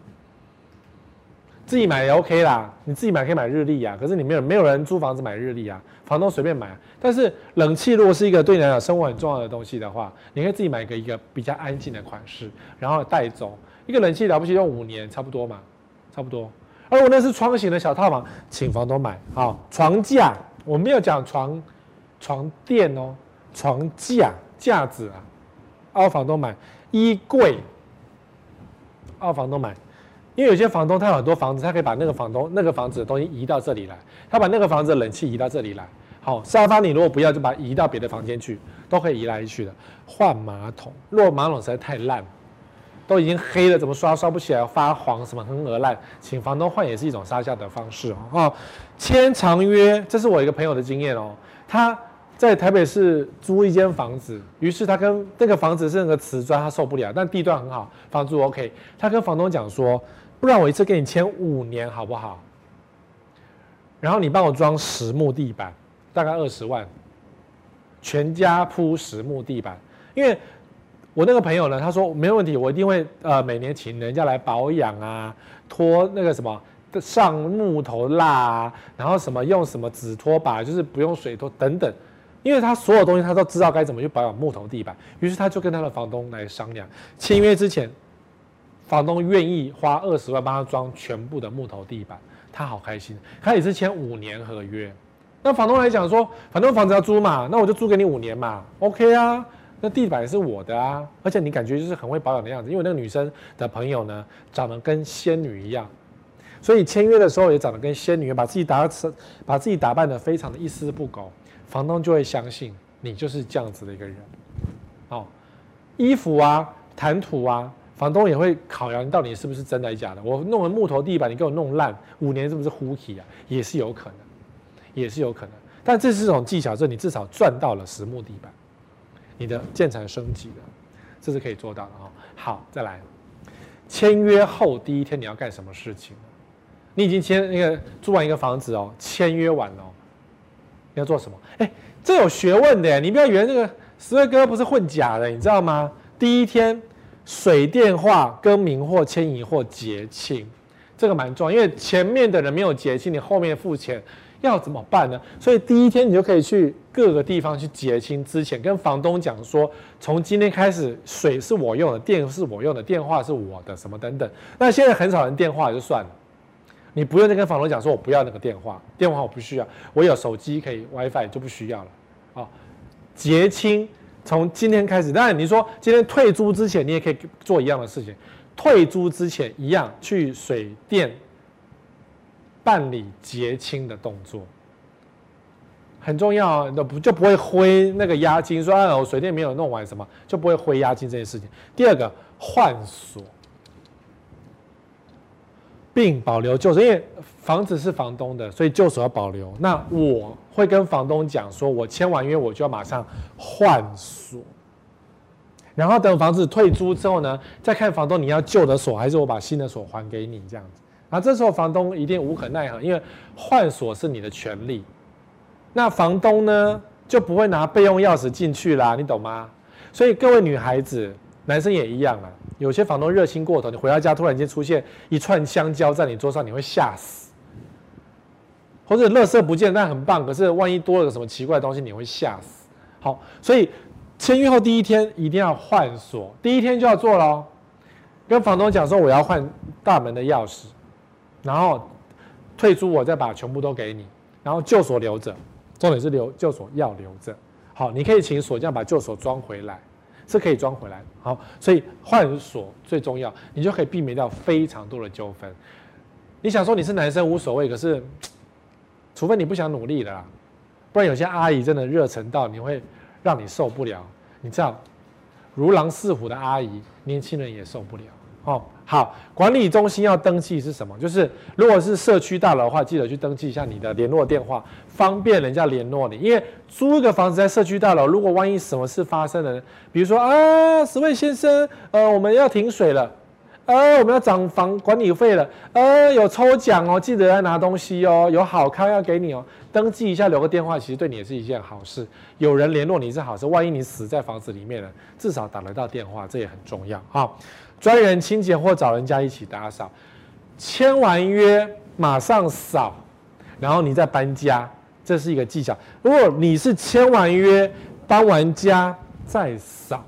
自己买也 OK 啦，你自己买可以买日历啊，可是你没有没有人租房子买日历啊，房东随便买。但是冷气如果是一个对你来讲生活很重要的东西的话，你可以自己买一个一个比较安静的款式，然后带走。一个冷气了不起用五年差不多嘛，差不多。而我那是窗型的小套房，请房东买。好，床架我没有讲床床垫哦，床架架子啊，二房东买。衣柜，二房东买。因为有些房东他有很多房子，他可以把那个房东那个房子的东西移到这里来，他把那个房子的冷气移到这里来。好，沙发你如果不要，就把它移到别的房间去，都可以移来移去的。换马桶，如果马桶实在太烂，都已经黑了，怎么刷刷不起来，发黄什么很恶烂，请房东换也是一种杀价的方式哦。签长约，这是我一个朋友的经验哦，他在台北市租一间房子，于是他跟那个房子是那个瓷砖，他受不了，但地段很好，房租 OK，他跟房东讲说。不然我一次给你签五年好不好？然后你帮我装实木地板，大概二十万，全家铺实木地板。因为我那个朋友呢，他说没问题，我一定会呃每年请人家来保养啊，拖那个什么上木头蜡啊，然后什么用什么纸拖把，就是不用水拖等等，因为他所有东西他都知道该怎么去保养木头地板，于是他就跟他的房东来商量，签约之前，房东愿意花二十万帮他装全部的木头地板，他好开心，他也是签五年合约，那房东来讲说，反正房子要租嘛，那我就租给你五年嘛，OK 啊。那地板是我的啊，而且你感觉就是很会保养的样子，因为那个女生的朋友呢，长得跟仙女一样，所以签约的时候也长得跟仙女，把自己打把自己打扮得非常的一丝不苟，房东就会相信你就是这样子的一个人。哦，衣服啊，谈吐啊，房东也会考量到底是不是真的假的。我弄了木头地板，你给我弄烂，五年是不是呼气啊？也是有可能，也是有可能。但这是一种技巧，就是你至少赚到了实木地板。你的建材升级了，这是可以做到的哈。好，再来，签约后第一天你要干什么事情？你已经签那个租完一个房子哦，签约完了，你要做什么？哎，这有学问的，你不要以为那个十位哥不是混假的，你知道吗？第一天水电话更名或迁移或结清，这个蛮重要，因为前面的人没有结清，你后面付钱。要怎么办呢？所以第一天你就可以去各个地方去结清之前，跟房东讲说，从今天开始水是我用的，电是我用的，电话是我的，什么等等。那现在很少人电话就算了，你不用再跟房东讲说，我不要那个电话，电话我不需要，我有手机可以 WiFi 就不需要了。好，结清从今天开始。当然你说今天退租之前，你也可以做一样的事情，退租之前一样去水电。办理结清的动作很重要，那不就不会挥那个押金，说啊我水电没有弄完什么，就不会挥押金这件事情。第二个换锁，并保留旧锁，因为房子是房东的，所以旧锁要保留。那我会跟房东讲说，我签完约我就要马上换锁，然后等房子退租之后呢，再看房东你要旧的锁还是我把新的锁还给你这样子。啊这时候房东一定无可奈何，因为换锁是你的权利。那房东呢就不会拿备用钥匙进去啦，你懂吗？所以各位女孩子、男生也一样啊。有些房东热心过头，你回到家突然间出现一串香蕉在你桌上，你会吓死；或者垃圾不见，但很棒，可是万一多了个什么奇怪的东西，你会吓死。好，所以签约后第一天一定要换锁，第一天就要做咯。跟房东讲说我要换大门的钥匙。然后退租，我再把全部都给你。然后旧锁留着，重点是留旧锁要留着。好，你可以请锁匠把旧锁装回来，是可以装回来。好，所以换锁最重要，你就可以避免掉非常多的纠纷。你想说你是男生无所谓，可是除非你不想努力了，不然有些阿姨真的热忱到你会让你受不了。你这样如狼似虎的阿姨，年轻人也受不了。哦，好，管理中心要登记是什么？就是如果是社区大楼的话，记得去登记一下你的联络电话，方便人家联络你。因为租一个房子在社区大楼，如果万一什么事发生了，比如说啊，十位先生，呃，我们要停水了，呃，我们要涨房管理费了，呃，有抽奖哦，记得要拿东西哦，有好康要给你哦，登记一下，留个电话，其实对你也是一件好事。有人联络你是好事，万一你死在房子里面了，至少打得到电话，这也很重要啊。专人清洁或找人家一起打扫，签完约马上扫，然后你再搬家，这是一个技巧。如果你是签完约搬完家再扫，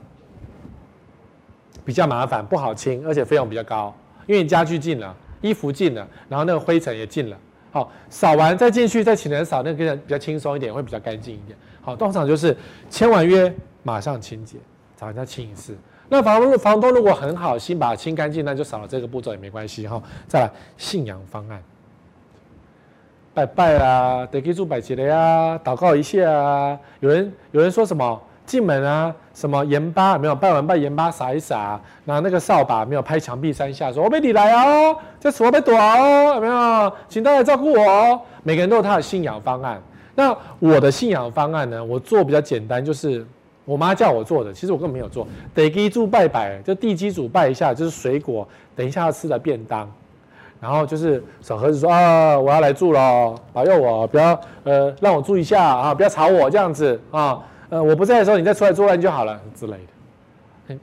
比较麻烦，不好清，而且费用比较高，因为你家具进了，衣服进了，然后那个灰尘也进了。好，扫完再进去再请人扫，那个比较轻松一点，会比较干净一点。好，通常就是签完约马上清洁，找人家清一次。那房东房东如果很好心把它清干净，那就少了这个步骤也没关系哈。再来信仰方案，拜拜啊，得给主摆节的呀，祷告一下啊。有人有人说什么进门啊，什么盐巴没有拜完拜盐巴撒一撒，拿那个扫把没有拍墙壁三下，说我被你来哦，这次我被躲哦，有没有？请大家照顾我哦。每个人都有他的信仰方案。那我的信仰方案呢？我做比较简单，就是。我妈叫我做的，其实我根本没有做。得基主拜拜，就地基主拜一下，就是水果，等一下要吃的便当。然后就是小盒子说啊，我要来住了，保佑我，不要呃让我住一下啊，不要吵我这样子啊。呃，我不在的时候你再出来作乱就好了之类的。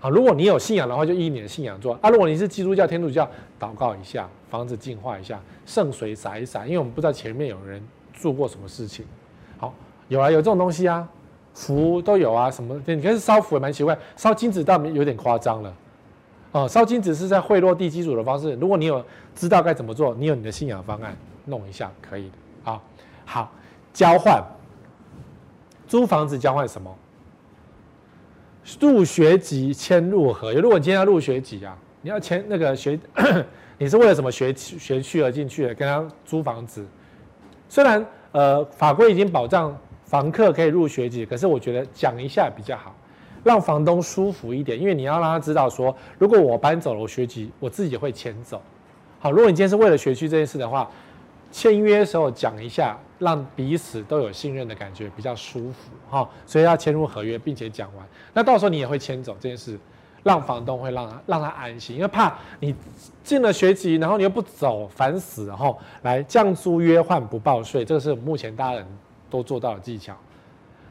啊，如果你有信仰的话，就依你的信仰做啊。如果你是基督教、天主教，祷告一下，房子净化一下，圣水洒一洒，因为我们不知道前面有人做过什么事情。好，有啊，有这种东西啊，符都有啊，什么？你看烧符也蛮奇怪，烧金子倒有点夸张了。哦，烧金子是在贿赂地基主的方式。如果你有知道该怎么做，你有你的信仰方案，弄一下可以的。好，好，交换，租房子交换什么？入学籍签入合约。如果你今天要入学籍啊，你要签那个学，[COUGHS] 你是为了什么学学区而进去的？跟他租房子，虽然呃法规已经保障房客可以入学籍，可是我觉得讲一下比较好，让房东舒服一点。因为你要让他知道说，如果我搬走了，我学籍我自己会迁走。好，如果你今天是为了学区这件事的话。签约的时候讲一下，让彼此都有信任的感觉，比较舒服哈。所以要签入合约，并且讲完。那到时候你也会迁走这件事，让房东会让他让他安心，因为怕你进了学籍，然后你又不走，烦死了哈。来降租约换不报税，这个是目前大家人都做到的技巧。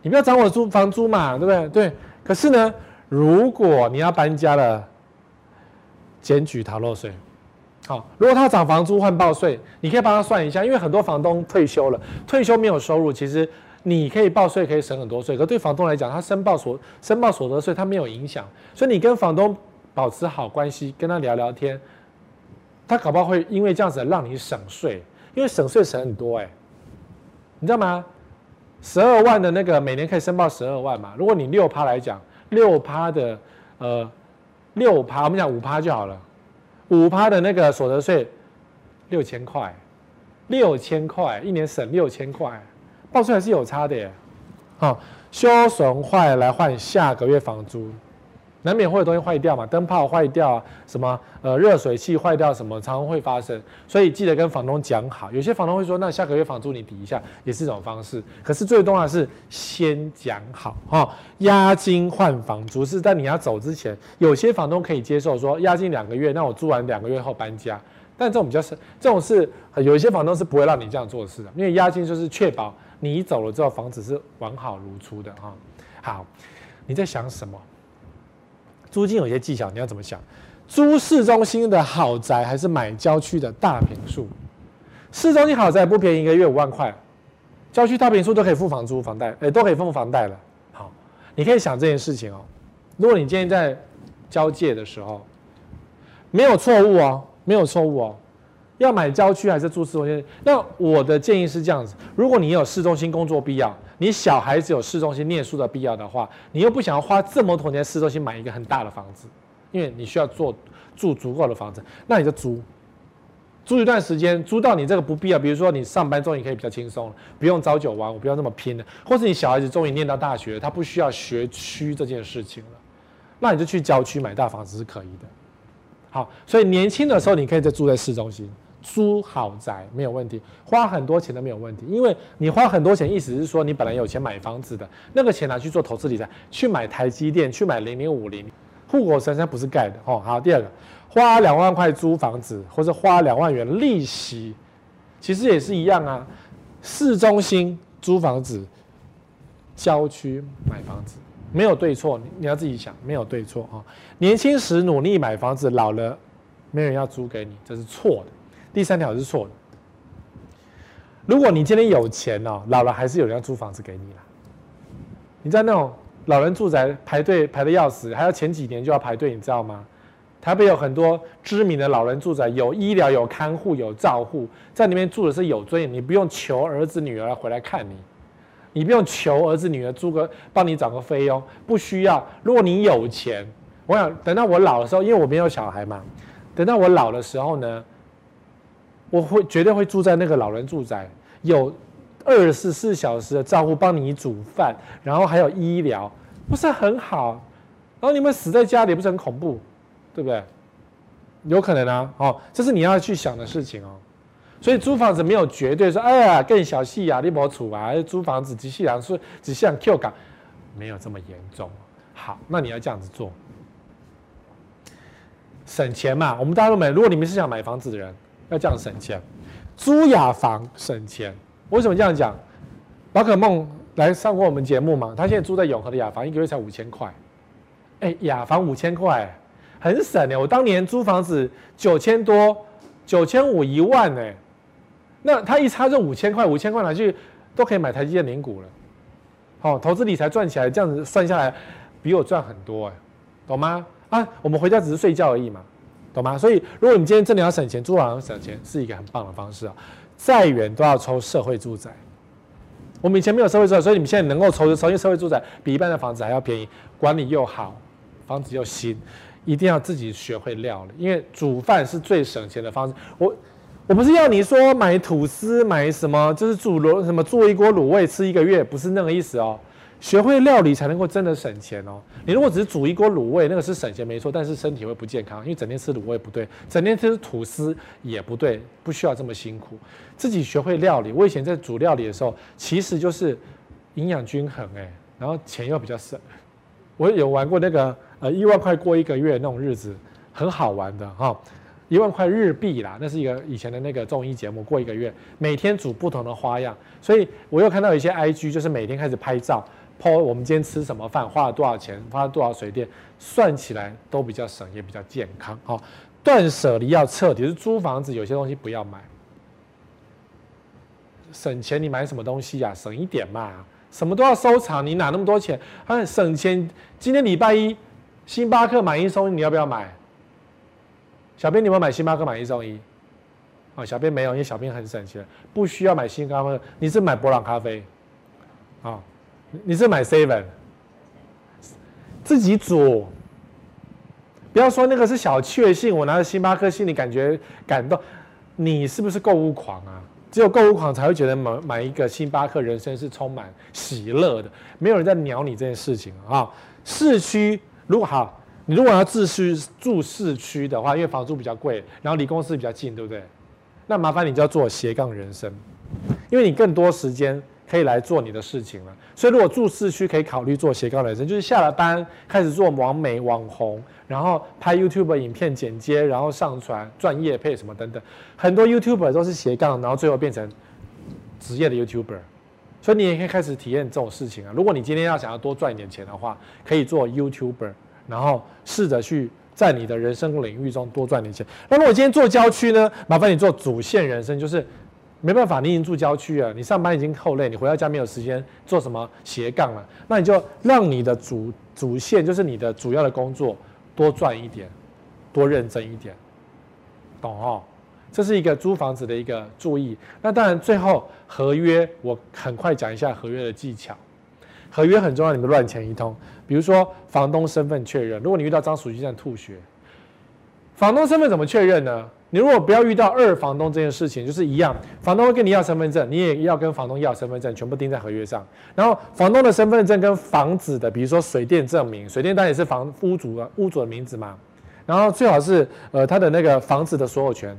你不要涨我租房租嘛，对不对？对。可是呢，如果你要搬家了，检举逃漏税。好，如果他涨房租换报税，你可以帮他算一下，因为很多房东退休了，退休没有收入，其实你可以报税，可以省很多税。可对房东来讲，他申报所申报所得税，他没有影响。所以你跟房东保持好关系，跟他聊聊天，他搞不好会因为这样子让你省税，因为省税省很多哎、你知道吗？十二万的那个每年可以申报十二万嘛。如果你六趴来讲，六趴的呃六趴，我们讲五趴就好了。五趴的那个所得税，六千块，六千块一年省六千块，报税还是有差的耶。好，修损坏来换下个月房租，难免会有东西坏掉嘛，灯泡坏掉啊，什么呃热水器坏掉什么，常常会发生，所以记得跟房东讲好。有些房东会说，那下个月房租你抵一下，也是一种方式。可是最重要的是先讲好哈，押金换房租是在你要走之前，有些房东可以接受说押金两个月，那我租完两个月后搬家。但这种比较是这种是有一些房东是不会让你这样做事的，因为押金就是确保你走了之后房子是完好如初的哈。好，你在想什么？租金有些技巧，你要怎么想？租市中心的豪宅还是买郊区的大平数？市中心豪宅不便宜，一个月五万块；郊区大平数都可以付房租、房贷，哎，都可以付房贷了。好，你可以想这件事情哦。如果你今天在交界的时候，没有错误哦，没有错误哦。要买郊区还是住市中心？那我的建议是这样子：如果你有市中心工作必要，你小孩子有市中心念书的必要的话，你又不想要花这么多钱市中心买一个很大的房子，因为你需要做住足够的房子，那你就租，租一段时间，租到你这个不必要，比如说你上班终于可以比较轻松了，不用朝九晚五，不要那么拼了，或是你小孩子终于念到大学，他不需要学区这件事情了，那你就去郊区买大房子是可以的。好，所以年轻的时候你可以再住在市中心。租豪宅没有问题，花很多钱都没有问题，因为你花很多钱，意思是说你本来有钱买房子的那个钱拿去做投资理财，去买台积电，去买零零五零，护国神山不是盖的哦。好，第二个，花两万块租房子，或者花两万元利息，其实也是一样啊。市中心租房子，郊区买房子，没有对错，你要自己想，没有对错哈。年轻时努力买房子，老了没有人要租给你，这是错的。第三条是错的。如果你今天有钱哦，老了还是有人要租房子给你啦。你在那种老人住宅排队排得要死，还要前几年就要排队，你知道吗？台北有很多知名的老人住宅，有医疗、有看护、有照护，在里面住的是有尊严。你不用求儿子女儿回来看你，你不用求儿子女儿租个帮你找个菲佣，不需要。如果你有钱，我想等到我老的时候，因为我没有小孩嘛，等到我老的时候呢？我会绝对会住在那个老人住宅，有二十四小时的照顾，帮你煮饭，然后还有医疗，不是很好？然后你们死在家里，不是很恐怖，对不对？有可能啊，哦，这是你要去想的事情哦。所以租房子没有绝对说，哎呀，更小气啊，你没处啊，租房子只是想说，只是想 Q 港，没有这么严重。好，那你要这样子做，省钱嘛。我们大家都没，如果你们是想买房子的人。要这样省钱，租雅房省钱。为什么这样讲？宝可梦来上过我们节目嘛？他现在住在永和的雅房，一个月才五千块，哎，雅房五千块，很省哎。我当年租房子九千多，九千五一万哎，那他一差这五千块，五千块拿去都可以买台积电零股了。好，投资理财赚起来，这样子算下来，比我赚很多哎，懂吗？啊，我们回家只是睡觉而已嘛，懂吗？所以，如果你今天真的要省钱，租房省钱是一个很棒的方式啊。再远都要抽社会住宅。我们以前没有社会住宅，所以你们现在能够抽的抽，因为社会住宅比一般的房子还要便宜，管理又好。房子又新，一定要自己学会料理，因为煮饭是最省钱的方式。我我不是要你说买吐司买什么，就是煮炉什么做一锅卤味吃一个月，不是那个意思哦。学会料理才能够真的省钱哦。你如果只是煮一锅卤味，那个是省钱没错，但是身体会不健康，因为整天吃卤味不对，整天吃吐司也不对，不需要这么辛苦。自己学会料理，我以前在煮料理的时候，其实就是营养均衡哎，然后钱又比较省。我有玩过那个。呃，一万块过一个月那种日子，很好玩的哈。一万块日币啦，那是一个以前的那个综艺节目，过一个月，每天煮不同的花样。所以我又看到一些 IG，就是每天开始拍照，po 我们今天吃什么饭，花了多少钱，花了多少水电，算起来都比较省，也比较健康。哈，断舍离要彻底，就是租房子有些东西不要买，省钱你买什么东西呀？省一点嘛，什么都要收藏，你哪那么多钱？啊，省钱，今天礼拜一。星巴克买一送一，你要不要买？小编，你有没有买星巴克买一送一？啊，小编没有，因为小编很省钱，不需要买星巴克。你是买伯朗咖啡？啊，你是买 seven？自己煮。不要说那个是小确幸，我拿着星巴克心里感觉感动。你是不是购物狂啊？只有购物狂才会觉得买买一个星巴克，人生是充满喜乐的。没有人在鸟你这件事情啊。市区。如果好，你如果要自需住市区的话，因为房租比较贵，然后离公司比较近，对不对？那麻烦你就要做斜杠人生，因为你更多时间可以来做你的事情了。所以如果住市区，可以考虑做斜杠人生，就是下了班开始做网美网红，然后拍 YouTube 影片剪接，然后上传赚业配什么等等。很多 YouTuber 都是斜杠，然后最后变成职业的 YouTuber。所以你也可以开始体验这种事情啊！如果你今天要想要多赚一点钱的话，可以做 YouTuber，然后试着去在你的人生领域中多赚点钱。那如果今天做郊区呢？麻烦你做主线人生，就是没办法，你已经住郊区了，你上班已经够累，你回到家没有时间做什么斜杠了，那你就让你的主主线，就是你的主要的工作，多赚一点，多认真一点，懂哦？这是一个租房子的一个注意。那当然，最后合约我很快讲一下合约的技巧。合约很重要，你们乱签一通。比如说房东身份确认，如果你遇到张书记这样吐血，房东身份怎么确认呢？你如果不要遇到二房东这件事情，就是一样，房东会跟你要身份证，你也要跟房东要身份证，全部钉在合约上。然后房东的身份证跟房子的，比如说水电证明，水电单也是房屋主的屋主的名字嘛。然后最好是呃他的那个房子的所有权。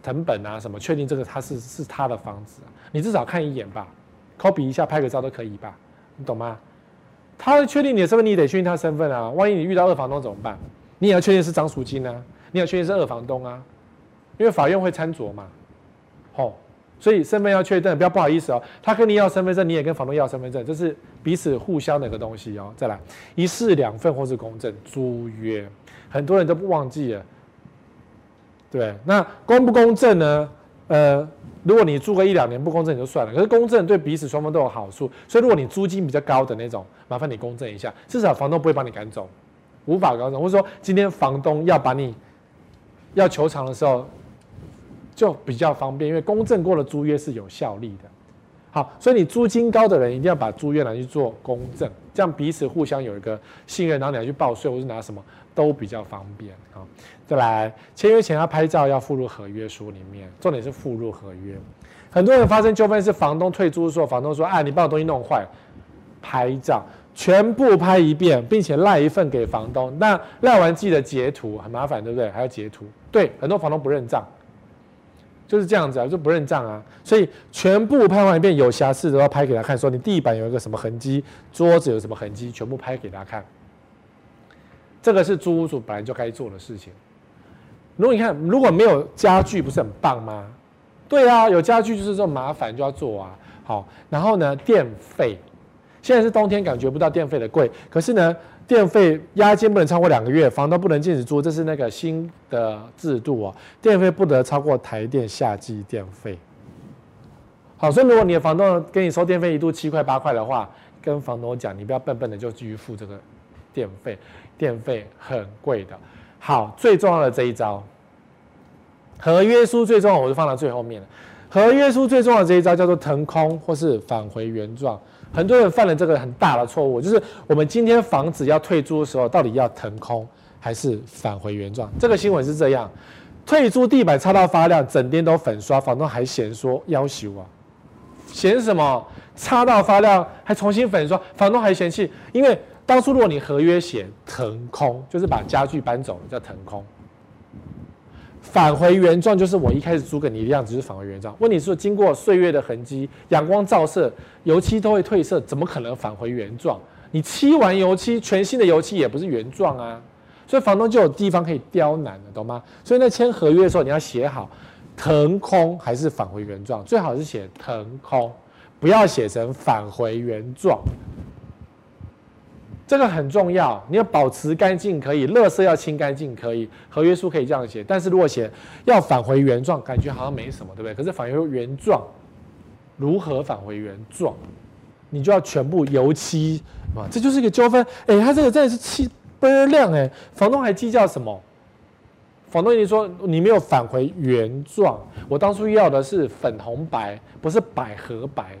成本啊，什么确定这个他是是他的房子，你至少看一眼吧，copy 一下，拍个照都可以吧，你懂吗？他确定你的身份，你得确定他身份啊。万一你遇到二房东怎么办？你也要确定是张赎金啊，你要确定是二房东啊，因为法院会参酌嘛。哦，所以身份要确认，不要不好意思哦，他跟你要身份证，你也跟房东要身份证，这是彼此互相的一个东西哦。再来，一式两份或是公证租约，很多人都不忘记了。对，那公不公正呢？呃，如果你租个一两年不公正也就算了，可是公正对彼此双方都有好处。所以如果你租金比较高的那种，麻烦你公证一下，至少房东不会把你赶走，无法赶走。或者说今天房东要把你要求偿的时候，就比较方便，因为公证过的租约是有效力的。好，所以你租金高的人一定要把租约拿去做公证，这样彼此互相有一个信任，然后你要去报税或是拿什么都比较方便啊。再来，签约前要拍照，要附入合约书里面，重点是附入合约。很多人发生纠纷是房东退租的时候，房东说：“哎，你把我东西弄坏。”拍照全部拍一遍，并且赖一份给房东。那赖完记得截图，很麻烦，对不对？还要截图。对，很多房东不认账。就是这样子啊，就不认账啊，所以全部拍完一遍，有瑕疵的都要拍给他看，说你地板有一个什么痕迹，桌子有什么痕迹，全部拍给他看。这个是租屋主本来就该做的事情。如果你看如果没有家具，不是很棒吗？对啊，有家具就是这么麻烦，就要做啊。好，然后呢，电费，现在是冬天，感觉不到电费的贵，可是呢，电费押金不能超过两个月，房东不能禁止租，这是那个新的制度哦。电费不得超过台电夏季电费。好，所以如果你的房东跟你收电费一度七块八块的话，跟房东讲，你不要笨笨的就继续付这个电费，电费很贵的。好，最重要的这一招，合约书最重要，我就放到最后面了。合约书最重要的这一招叫做腾空或是返回原状。很多人犯了这个很大的错误，就是我们今天房子要退租的时候，到底要腾空还是返回原状？这个新闻是这样：退租地板擦到发亮，整天都粉刷，房东还嫌说要求啊，嫌什么？擦到发亮还重新粉刷，房东还嫌弃，因为当初如果你合约写腾空，就是把家具搬走了叫腾空。返回原状就是我一开始租给你的样子，就是返回原状。问题是经过岁月的痕迹，阳光照射，油漆都会褪色，怎么可能返回原状？你漆完油漆，全新的油漆也不是原状啊。所以房东就有地方可以刁难了，懂吗？所以在签合约的时候，你要写好腾空还是返回原状，最好是写腾空，不要写成返回原状。这个很重要，你要保持干净可以，垃圾要清干净可以，合约书可以这样写。但是如果写要返回原状，感觉好像没什么，对不对？可是返回原状，如何返回原状？你就要全部油漆啊，这就是一个纠纷。哎，他这个真的是漆倍儿亮哎，房东还计较什么？房东已经说你没有返回原状，我当初要的是粉红白，不是百合白，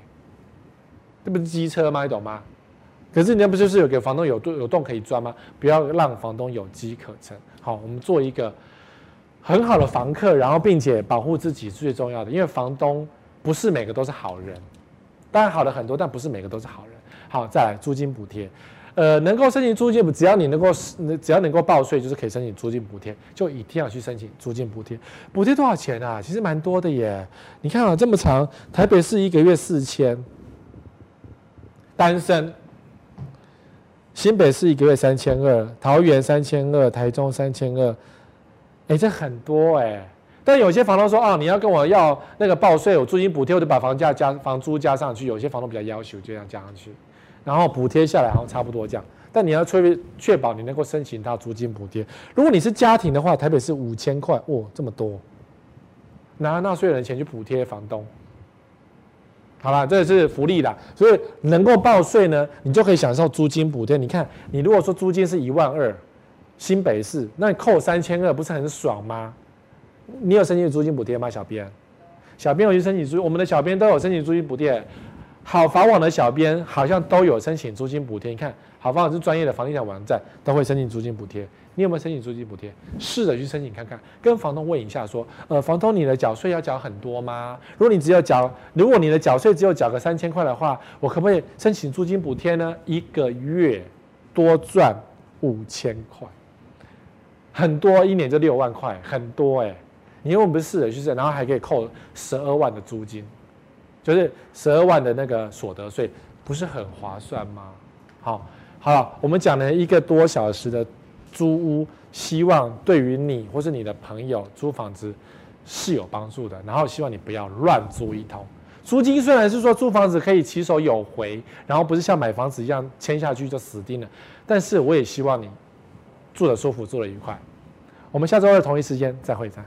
这不是机车吗？你懂吗？可是你那不就是有给房东有洞有洞可以钻吗？不要让房东有机可乘。好，我们做一个很好的房客，然后并且保护自己是最重要的。因为房东不是每个都是好人，当然好的很多，但不是每个都是好人。好，再来租金补贴，呃，能够申请租金补，只要你能够，只要能够报税，就是可以申请租金补贴，就一定要去申请租金补贴。补贴多少钱啊？其实蛮多的耶。你看啊，这么长，台北市一个月四千，单身。新北市一个月三千二，桃园三千二，台中三千二，哎，这很多哎。但有些房东说啊，你要跟我要那个报税，有租金补贴，我就把房价加房租加上去。有些房东比较要求，就这样加上去，然后补贴下来好像差不多这样。但你要确确保你能够申请到租金补贴。如果你是家庭的话，台北市五千块，哦，这么多，拿纳税人的钱去补贴房东。好了，这是福利啦，所以能够报税呢，你就可以享受租金补贴。你看，你如果说租金是一万二，新北市，那你扣三千二，不是很爽吗？你有申请租金补贴吗，小编？小编有去申请租，我们的小编都有申请租金补贴。好房网的小编好像都有申请租金补贴。你看，好房网是专业的房地产网站，都会申请租金补贴。你有没有申请租金补贴？试着去申请看看，跟房东问一下，说，呃，房东，你的缴税要缴很多吗？如果你只有缴，如果你的缴税只有缴个三千块的话，我可不可以申请租金补贴呢？一个月多赚五千块，很多，一年就六万块，很多哎、你因为我们不是试着去试，然后还可以扣十二万的租金，就是十二万的那个所得税，不是很划算吗？好，好了，我们讲了一个多小时的。租屋，希望对于你或是你的朋友租房子是有帮助的。然后希望你不要乱租一通。租金虽然是说租房子可以起手有回，然后不是像买房子一样签下去就死定了，但是我也希望你住得舒服，住得愉快。我们下周二同一时间再会，再。